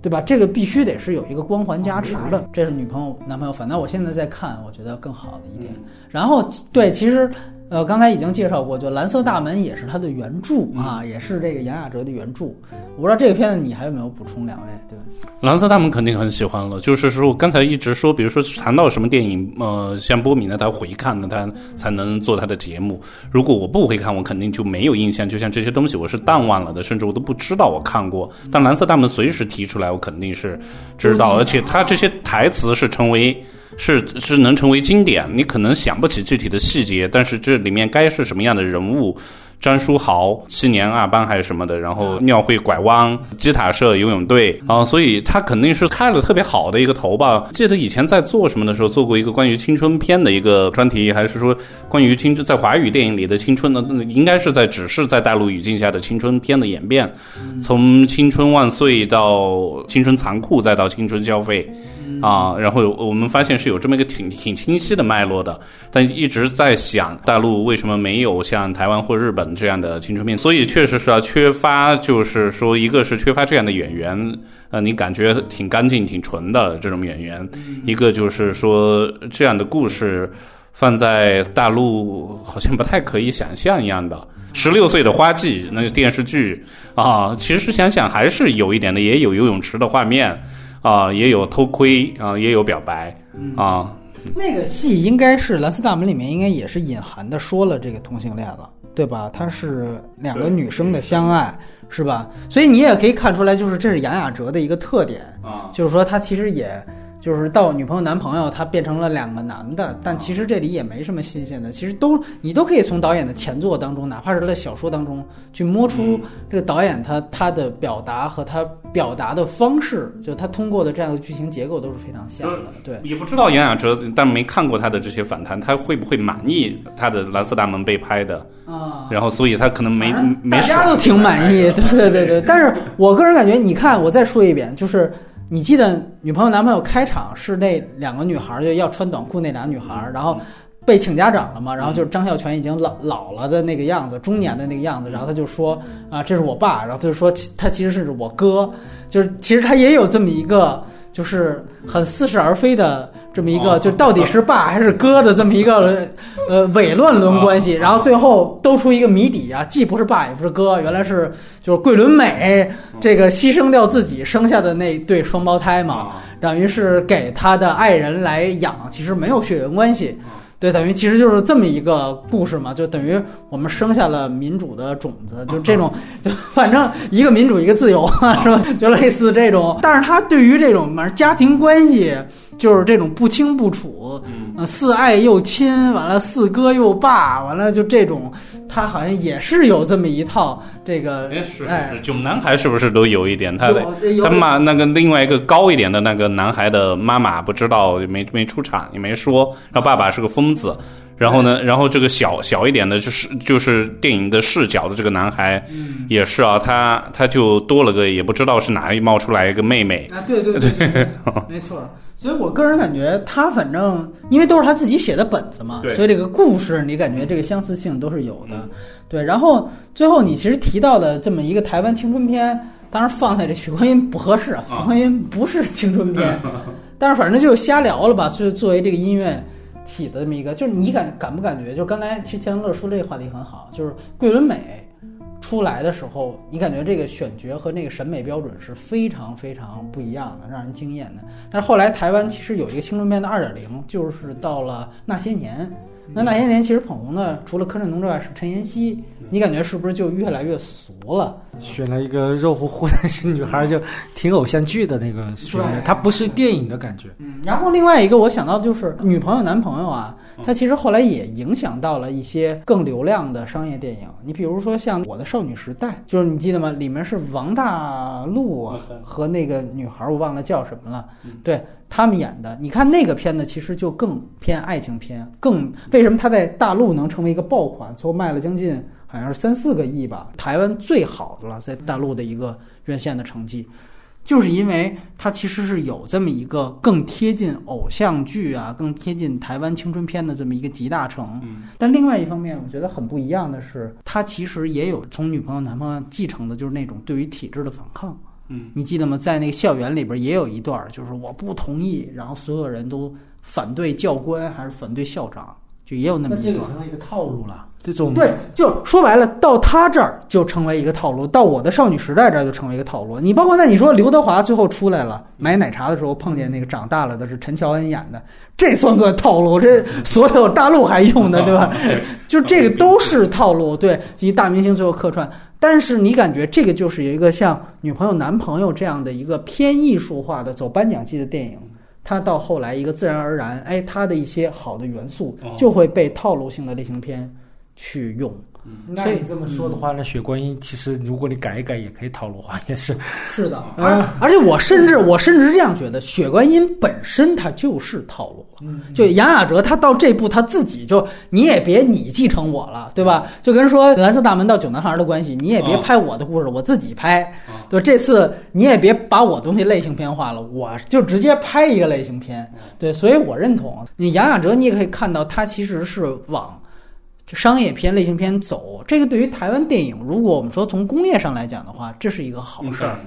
Speaker 3: 对吧？这个必须得是有一个光环加持的。这是女朋友、男朋友。反正我现在在看，我觉得更好的一点。然后对，其实。呃，刚才已经介绍过，就《蓝色大门》也是他的原著啊，也是这个杨雅哲的原著。我不知道这个片子你还有没有补充？两位对，《
Speaker 1: 蓝色大门》肯定很喜欢了。就是说，我刚才一直说，比如说谈到什么电影，呃，像波米呢，他回看呢，他才能做他的节目。如果我不回看，我肯定就没有印象。就像这些东西，我是淡忘了的，甚至我都不知道我看过。但《蓝色大门》随时提出来，我肯定是知道，而且他这些台词是成为。是是能成为经典，你可能想不起具体的细节，但是这里面该是什么样的人物？张书豪七年二班还是什么的，然后庙会拐弯，吉塔社游泳队啊，所以他肯定是开了特别好的一个头吧。记得以前在做什么的时候，做过一个关于青春片的一个专题，还是说关于青春在华语电影里的青春的，应该是在只是在大陆语境下的青春片的演变，从青春万岁到青春残酷，再到青春消费啊，然后我们发现是有这么一个挺挺清晰的脉络的，但一直在想大陆为什么没有像台湾或日本。这样的青春片，所以确实是要缺乏，就是说，一个是缺乏这样的演员，呃，你感觉挺干净、挺纯的这种演员；一个就是说，这样的故事放在大陆好像不太可以想象一样的。十六岁的花季那个电视剧啊，其实想想还是有一点的，也有游泳池的画面啊，也有偷窥啊，也有表白啊。
Speaker 3: 那个戏应该是《蓝色大门》里面应该也是隐含的说了这个同性恋了。对吧？他是两个女生的相爱，是吧？所以你也可以看出来，就是这是杨雅哲的一个特点啊，就是说他其实也。就是到女朋友男朋友，他变成了两个男的，但其实这里也没什么新鲜的，其实都你都可以从导演的前作当中，哪怕是在小说当中去摸出这个导演他他的表达和他表达的方式，就他通过的这样的剧情结构都是非常像的。对，
Speaker 1: 也不知道杨雅哲，但没看过他的这些反弹，他会不会满意他的《蓝色大门》被拍的啊？然后所以他可能没没。大
Speaker 3: 家都挺满意，对对对对。但是我个人感觉，你看，我再说一遍，就是。你记得女朋友男朋友开场是那两个女孩就要穿短裤那俩女孩，然后被请家长了嘛？然后就是张孝全已经老老了的那个样子，中年的那个样子，然后他就说啊，这是我爸，然后他就说他其实是我哥，就是其实他也有这么一个。就是很似是而非的这么一个，就到底是爸还是哥的这么一个呃伪乱伦关系，然后最后兜出一个谜底啊，既不是爸也不是哥，原来是就是桂纶镁这个牺牲掉自己生下的那对双胞胎嘛，等于是给他的爱人来养，其实没有血缘关系。对，等于其实就是这么一个故事嘛，就等于我们生下了民主的种子，就这种，就反正一个民主一个自由，是吧？就类似这种，但是他对于这种反正家庭关系。就是这种不清不楚，嗯似爱又亲，完了似哥又爸，完了就这种，他好像也是有这么一套这个。
Speaker 1: 哎，是是，囧男孩是不是都有一点？他的他妈那个另外一个高一点的那个男孩的妈妈不知道没没出场也没说，然后爸爸是个疯子。然后呢？然后这个小小一点的，就是就是电影的视角的这个男孩，也是啊，他他就多了个，也不知道是哪里冒出来一个妹妹
Speaker 3: 啊，对对对，没错。所以我个人感觉，他反正因为都是他自己写的本子嘛，所以这个故事你感觉这个相似性都是有的。对，然后最后你其实提到的这么一个台湾青春片，当然放在这许冠英不合适啊，许冠英不是青春片，但是反正就瞎聊了吧，是作为这个音乐。起的这么一个，就是你感感不感觉？就刚才其实田乐说这个话题很好，就是桂纶镁出来的时候，你感觉这个选角和那个审美标准是非常非常不一样的，让人惊艳的。但是后来台湾其实有一个青春片的二点零，就是到了那些年。那那些年其实捧红的除了柯震东之外是陈妍希，你感觉是不是就越来越俗了？
Speaker 2: 选了一个肉乎乎的女孩，就挺偶像剧的那个选，它不是电影的感觉。
Speaker 3: 嗯，然后另外一个我想到就是女朋友男朋友啊，他其实后来也影响到了一些更流量的商业电影。你比如说像《我的少女时代》，就是你记得吗？里面是王大陆和那个女孩，我忘了叫什么了。对。他们演的，你看那个片子其实就更偏爱情片，更为什么他在大陆能成为一个爆款？最后卖了将近好像是三四个亿吧，台湾最好的了，在大陆的一个院线的成绩。就是因为它其实是有这么一个更贴近偶像剧啊，更贴近台湾青春片的这么一个集大成。
Speaker 1: 嗯
Speaker 3: 但另外一方面，我觉得很不一样的是，它其实也有从女朋友、男朋友继承的，就是那种对于体制的反抗。
Speaker 1: 嗯
Speaker 3: 你记得吗？在那个校园里边也有一段，就是我不同意，然后所有人都反对教官还是反对校长，就也有那么
Speaker 2: 那这个。成了一个套路了。这种
Speaker 3: 对，就说白了，到他这儿就成为一个套路，到我的少女时代这儿就成为一个套路。你包括那你说刘德华最后出来了，买奶茶的时候碰见那个长大了的是陈乔恩演的，这算不算套路，这所有大陆还用的，对吧？就这个都是套路，对，一大明星最后客串。但是你感觉这个就是一个像女朋友、男朋友这样的一个偏艺术化的走颁奖季的电影，它到后来一个自然而然，哎，它的一些好的元素
Speaker 1: 哦
Speaker 3: 就会被套路性的类型片去用。所以
Speaker 2: 那你这么说的话，那血观音其实如果你改一改，也可以套路化，也是。
Speaker 3: 是的，而而且我甚至我甚至是这样觉得，血观音本身它就是套路了。就杨雅哲他到这步他自己就你也别你继承我了，对吧？就跟说蓝色大门到九男孩的关系，你也别
Speaker 1: 哦
Speaker 3: 拍我的故事，我自己拍
Speaker 1: 哦，
Speaker 3: 对？这次你也别把我东西类型片化了，我就直接拍一个类型片。对，所以我认同你杨雅哲，你也可以看到他其实是往。就商业片、类型片走，这个对于台湾电影，如果我们说从工业上来讲的话，这是一个好事儿。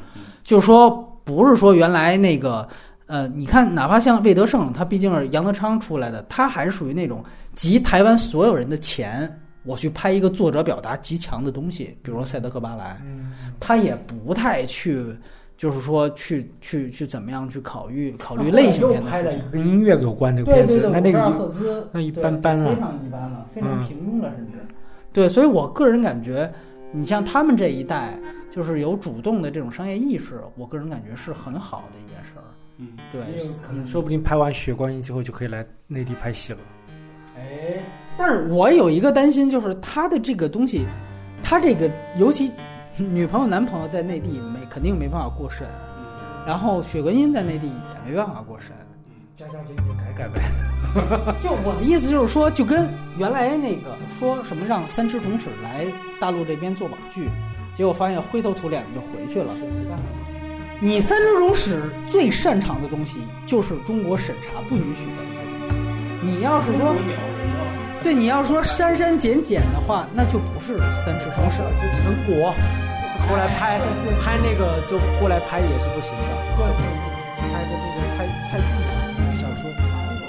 Speaker 3: 就是说，不是说原来那个，呃，你看，哪怕像魏德胜，他毕竟是杨德昌出来的，他还是属于那种集台湾所有人的钱，我去拍一个作者表达极强的东西，比如说《赛德克巴莱》，他也不太去，就是说去去去怎么样去考虑考虑类型片的事情
Speaker 2: 跟音乐有关的
Speaker 3: 对对对，，
Speaker 2: 片子那那个那一般般了
Speaker 3: 非常一般了，非常
Speaker 2: 嗯
Speaker 3: 平庸了，甚至。对，所以我个人感觉，你像他们这一代，就是有主动的这种商业意识，我个人感觉是很好的一件事儿。
Speaker 1: 嗯
Speaker 3: 对，
Speaker 2: 可能说不定拍完血观音之后就可以来内地拍戏了。
Speaker 3: 哎，但是我有一个担心，就是他的这个东西，他这个尤其 女朋友、男朋友在内地没肯定没办法过审，然后雪观音在内地也没办法过审。
Speaker 2: 加加减减改改呗。
Speaker 3: 就我的意思就是说，就跟原来那个说什么让三只虫尺来大陆这边做网剧，结果发现灰头土脸的就回去了。没办法你三只虫尺最擅长的东西就是中国审查不允许的这些东西。你要是说对，你要说删删减减的话，那就不是三尺虫尺。
Speaker 2: 就陈果，后来拍拍那个就过来拍也是不行的。对，拍的那个蔡蔡骏的小说，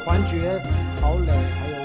Speaker 2: 《环觉》、郝蕾还有